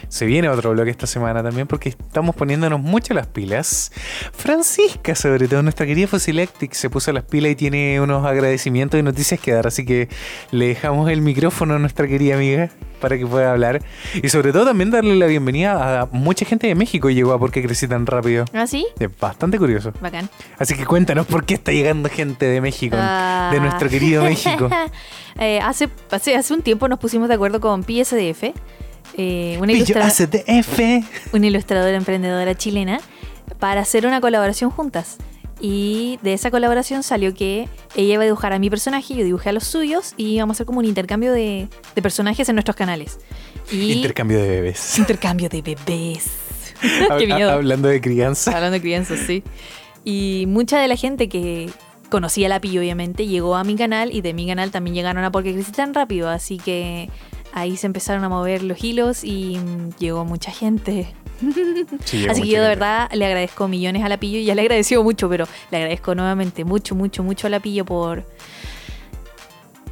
Se viene otro blog esta semana también porque estamos poniéndonos mucho las pilas. Francisca, sobre todo, nuestra querida Fosilactic, se puso las pilas y tiene unos agradecimientos y noticias que dar. Así que le dejamos el micrófono a nuestra querida amiga para que pueda hablar. Y sobre todo también darle la bienvenida a mucha gente de México llegó a por qué crecí tan rápido. ¿Ah, sí? Es bastante curioso. Bacán. Así que cuéntanos por qué está llegando gente de México, Ah. de nuestro querido México. Eh, hace, hace, hace un tiempo nos pusimos de acuerdo con PSDF, eh, una, Pillo ilustra- ACDF. una ilustradora emprendedora chilena, para hacer una colaboración juntas. Y de esa colaboración salió que ella iba a dibujar a mi personaje, yo dibujé a los suyos y íbamos a hacer como un intercambio de, de personajes en nuestros canales. Y Intercambio de bebés. intercambio de bebés. Qué miedo. Hablando de crianza. Hablando de crianzas, sí. Y mucha de la gente que conocía la Pi, obviamente, llegó a mi canal y de mi canal también llegaron a Porque Crecí Tan Rápido. Así que ahí se empezaron a mover los hilos y mm, llegó mucha gente. Sí, Así que yo de verdad le agradezco millones a la Pillo. Ya le agradecido mucho, pero le agradezco nuevamente mucho, mucho, mucho a la Pillo por,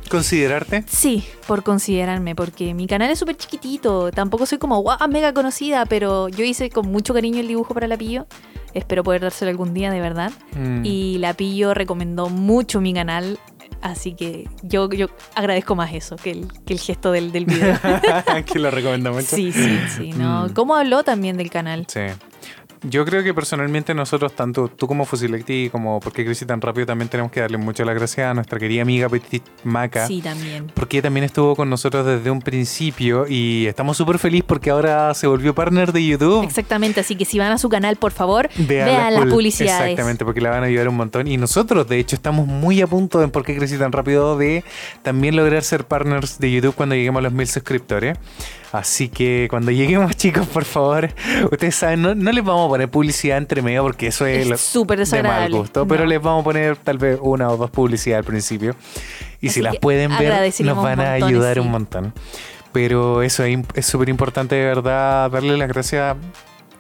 ¿Considerarte? Sí, por considerarme, porque mi canal es súper chiquitito. Tampoco soy como guau, mega conocida, pero yo hice con mucho cariño el dibujo para la Pillo. Espero poder dárselo algún día, de verdad. Mm. Y la Pillo recomendó mucho mi canal, así que yo, yo agradezco más eso que el, que el gesto del, del video. que lo recomiendo mucho. sí, sí, sí. ¿no? Mm. ¿Cómo habló también del canal? Sí. Yo creo que personalmente nosotros, tanto tú como Fusilecti como Porque Crecí Tan Rápido, también tenemos que darle mucho las gracias a nuestra querida amiga Petit Maca. Sí, también. Porque también estuvo con nosotros desde un principio y estamos súper felices porque ahora se volvió partner de YouTube. Exactamente, así que si van a su canal, por favor, Vean vean, las publicidades. Exactamente, porque la van a ayudar un montón. Y nosotros, de hecho, estamos muy a punto en por qué crecí tan rápido de también lograr ser partners de YouTube cuando lleguemos a los mil suscriptores. Así que cuando lleguemos, chicos, por favor, ustedes saben, no, no les vamos a poner publicidad entre medio porque eso es, Es súper de mal desagradable. gusto. Pero les vamos a poner tal vez una o dos publicidades al principio. Y Así si las pueden ver, nos van a ayudar sí. un montón. Pero eso es súper importante, de verdad, darle las gracias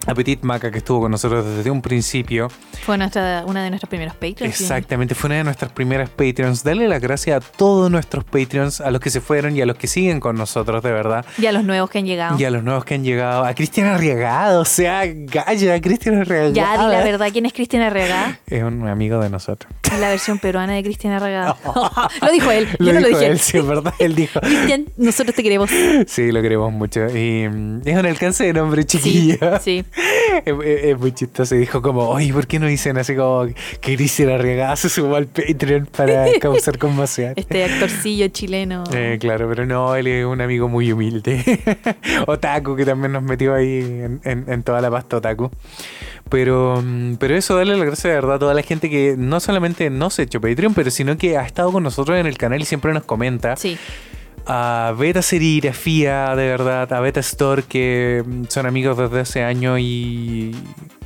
a Petit Maca que estuvo con nosotros desde un principio. Fue nuestra, una de nuestros primeros Patreons. Exactamente, fue una de nuestras primeras Patreons. Darle las gracias a todos nuestros Patreons, a los que se fueron y a los que siguen con nosotros, de verdad. Y a los nuevos que han llegado. Y a los nuevos que han llegado. A Cristian Arriagado, o sea, Gaya, Cristian Arriagado. Ya, di la verdad, ¿quién es Cristina Regada? Es un amigo de nosotros. La versión peruana de Cristina Regada. lo dijo él, yo Lo no lo dijo dije. él, sí, es verdad, él dijo. Cristian, nosotros te queremos. Sí, lo queremos mucho. Y mm, es un alcance de nombre chiquillo. Sí, sí. Es, muy chistoso. Y dijo como, oye, ¿por qué no dicen así como que Cristian Arriagado se sumó al Patreon para causar conmoción? Este actorcillo chileno. Eh, claro, pero no, él es un amigo muy humilde. otaku, que también nos metió ahí en, en- en toda la pasta otaku. Pero, mm, pero eso, darle las gracias de verdad a toda la gente que no solamente nos ha hecho Patreon, pero sino que ha estado con nosotros en el canal y siempre nos comenta. Sí, A Beta Serigrafía, de verdad, a Beta Store, que son amigos desde hace años y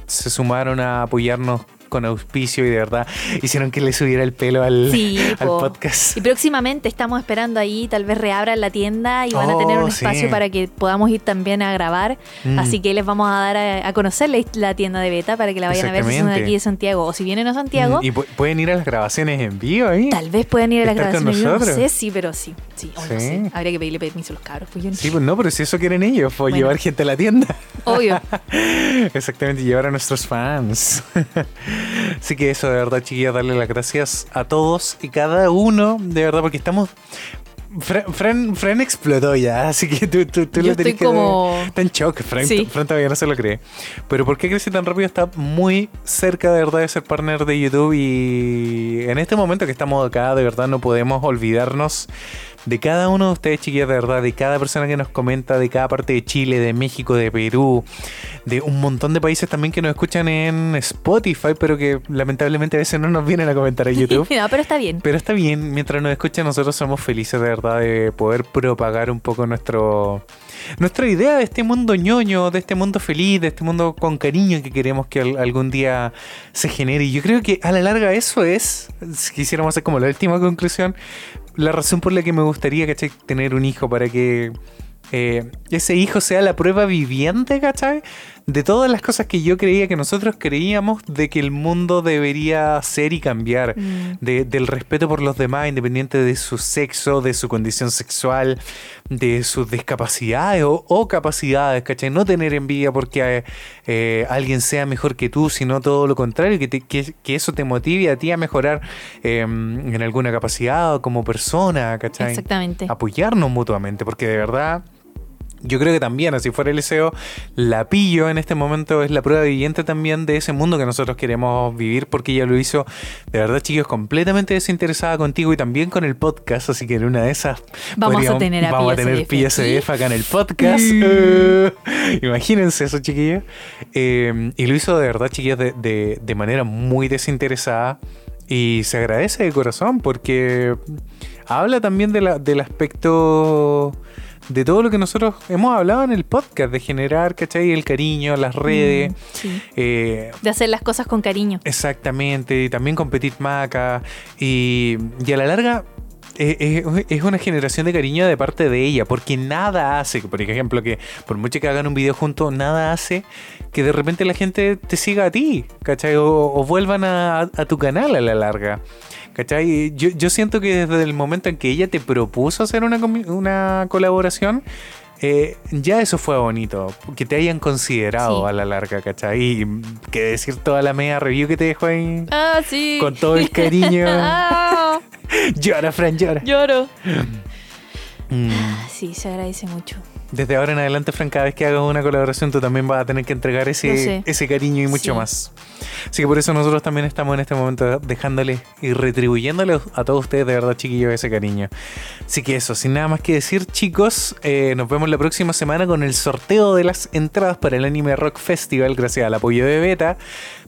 se sumaron a apoyarnos con auspicio y de verdad hicieron que le subiera el pelo al, sí. al po. podcast. Y próximamente estamos esperando ahí, tal vez reabran la tienda y van a Oh, tener un sí. espacio para que podamos ir también a grabar. Mm. Así que les vamos a dar a, a conocer la, la tienda de beta para que la vayan a ver si son aquí de Santiago o si vienen a Santiago. Mm, Y pu- pueden ir a las grabaciones en vivo ahí. Tal vez puedan ir a las ¿Estar con grabaciones. Yo no nosotros? sé, sí, pero sí. Sí, no sé. Habría que pedirle permiso a los cabros. Pues yo no Sí, pues no, pero si eso quieren ellos, pues Bueno. llevar gente a la tienda. Obvio. Exactamente, llevar a nuestros fans. Así que eso, de verdad, chiquillos, darle las gracias a todos y cada uno, de verdad, porque estamos. Fran, Fran explotó ya, así que tú, tú, lo tenés como- que. Está en shock, Sí. Fran todavía no se lo cree. Pero ¿por qué crece tan rápido? Está muy cerca, de verdad, de ser partner de YouTube y en este momento que estamos acá, de verdad, no podemos olvidarnos de cada uno de ustedes, chiquillas, de verdad, de cada persona que nos comenta, de cada parte de Chile, de México, de Perú, de un montón de países también que nos escuchan en Spotify, pero que lamentablemente a veces no nos vienen a comentar a YouTube. no, pero está bien. Pero está bien, mientras nos escuchan nosotros somos felices de verdad de poder propagar un poco nuestro nuestra idea de este mundo ñoño, de este mundo feliz, de este mundo con cariño que queremos que al- algún día se genere. Y yo creo que a la larga eso es, si quisiéramos hacer como la última conclusión, la razón por la que me gustaría, ¿cachai? Tener un hijo para que eh, ese hijo sea la prueba viviente, ¿cachai? De todas las cosas que yo creía que nosotros creíamos de que el mundo debería ser y cambiar. Mm. De- del respeto por los demás, independiente de su sexo, de su condición sexual, de sus discapacidades o, o capacidades, ¿cachai? No tener envidia porque eh, eh, alguien sea mejor que tú, sino todo lo contrario, que, te- que, que eso te motive a ti a mejorar eh, en alguna capacidad o como persona, ¿cachai? Exactamente. Apoyarnos mutuamente, porque de verdad Yo creo que también, así fuera el deseo, la pillo en este momento es la prueba viviente también de ese mundo que nosotros queremos vivir, porque ella lo hizo, de verdad, chicos, completamente desinteresada contigo y también con el podcast. Así que en una de esas Vamos a tener a vamos a tener PSDF acá en el podcast. Imagínense eso, chiquillos. Eh, y lo hizo de verdad, chiquillos, de, de, de manera muy desinteresada. Y se agradece de corazón porque habla también de la, del aspecto de todo lo que nosotros hemos hablado en el podcast, de generar, ¿cachai? El cariño, las redes. Mm, sí. eh, De hacer las cosas con cariño. Exactamente, y también con Petit Maca. Y, y a la larga eh, eh, es una generación de cariño de parte de ella, porque nada hace, por ejemplo, que por mucho que hagan un video juntos, nada hace que de repente la gente te siga a ti, ¿cachai? O, o vuelvan a, a tu canal a la larga. ¿Cachai? Yo, yo siento que desde el momento en que ella te propuso hacer una, una colaboración, eh, ya eso fue bonito. Que te hayan considerado Sí. a la larga, ¿cachai? Y que decir toda la media review que te dejó ahí. Ah, sí. Con todo el cariño. Ah, llora, Fran, llora. lloro. Mm. Sí, se agradece mucho. Desde ahora en adelante, Fran, cada vez que hagas una colaboración, tú también vas a tener que entregar ese, sé. ese cariño y mucho Sí. más. Así que por eso nosotros también estamos en este momento dejándole y retribuyéndole a todos ustedes, de verdad, chiquillos, ese cariño. Así que eso, sin nada más que decir, chicos, eh, nos vemos la próxima semana con el sorteo de las entradas para el Anime Rock Festival, gracias al apoyo de Beta.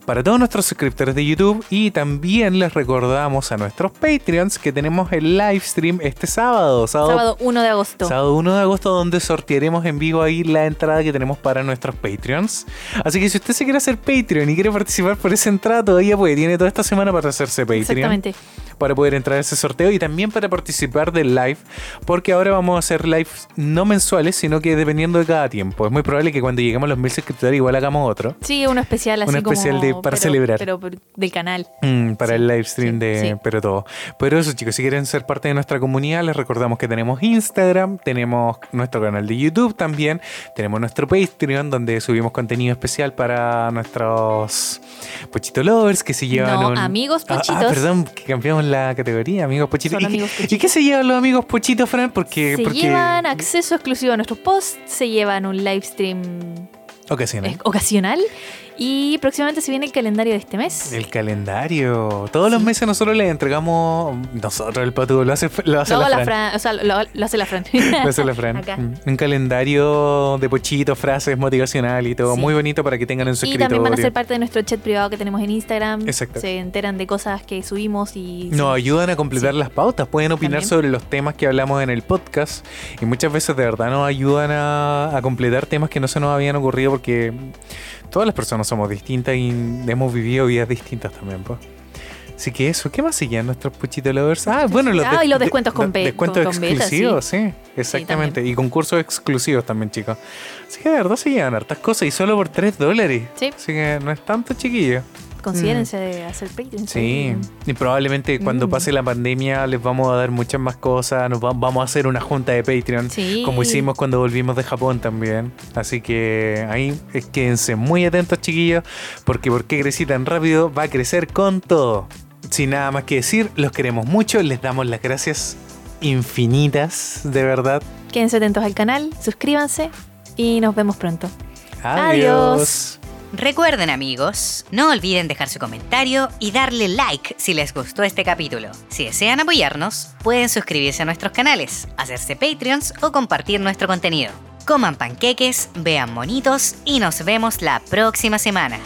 Para todos nuestros suscriptores de YouTube y también les recordamos a nuestros Patreons que tenemos el live stream este sábado, Sábado 1 de agosto. Sábado 1 de agosto, donde sortearemos en vivo ahí la entrada que tenemos para nuestros Patreons. Así que si usted se quiere hacer Patreon y quiere participar por esa entrada, todavía puede. Tiene toda esta semana para hacerse Patreon. Exactamente. Para poder entrar a ese sorteo y también para participar del live. Porque ahora vamos a hacer live no mensuales, sino que dependiendo de cada tiempo. Es muy probable que cuando lleguemos a los mil suscriptores, igual hagamos otro. Sí, uno especial así Un especial como, de- para pero- celebrar. Pero, del canal. Mm, para Sí, el live stream sí, de sí. Pero Todo. Pero eso, chicos, si quieren ser parte de nuestra comunidad, les recordamos que tenemos Instagram, tenemos nuestro canal de YouTube también, tenemos nuestro Patreon, donde subimos contenido especial para nuestros Pochito Lovers que se llevan No, un- amigos Ah, pochitos. Ah, perdón, que cambiamos la categoría, amigos Pochitos. Son ¿Y, qué- amigos ¿Y pochitos. qué se llevan los amigos Pochitos, Fran? Porque, se porque llevan acceso exclusivo a nuestros posts, se llevan un live stream ocasiones. eh, ocasional y próximamente se viene el calendario de este mes. El calendario. Todos los meses nosotros le entregamos. Nosotros, el patudo, lo hace, lo hace No, la Fran. Fran, o sea, lo, lo hace la Fran. Lo hace la Fran. Acá. Mm. Un calendario de pochitos, frases motivacional y todo. Sí. Muy bonito para que tengan en su Y también van a ser parte de nuestro chat privado que tenemos en Instagram. Exacto. Se enteran de cosas que subimos y... Nos ayudan a completar Sí. las pautas, pueden opinar También. sobre los temas que hablamos en el podcast y muchas veces de verdad nos ayudan a, a completar temas que no se nos habían ocurrido porque todas las personas somos distintas y hemos vivido vidas distintas también. pues. Así que eso, ¿qué más siguen nuestros Puchito Lovers? Ah, bueno, los, Ah, y los descuentos con de- descuentos con- con beta, exclusivos, sí, exactamente. y concursos exclusivos también, chicos. Así que de verdad se llevan hartas cosas y solo por 3 dólares. Sí. Así que no es tanto, chiquillo. Considérense de hacer Patreon. Sí, y probablemente cuando Mm. pase la pandemia les vamos a dar muchas más cosas, nos va- vamos a hacer una junta de Patreon, Sí. como hicimos cuando volvimos de Japón también. Así que ahí quédense muy atentos chiquillos, porque porque crecí tan rápido va a crecer con todo. Sin nada más que decir, los queremos mucho, les damos las gracias infinitas, de verdad. Quédense atentos al canal, suscríbanse y nos vemos pronto. Adiós. Adiós. Recuerden amigos, no olviden dejar su comentario y darle like si les gustó este capítulo. Si desean apoyarnos, pueden suscribirse a nuestros canales, hacerse Patreons o compartir nuestro contenido. Coman panqueques, vean monitos y nos vemos la próxima semana.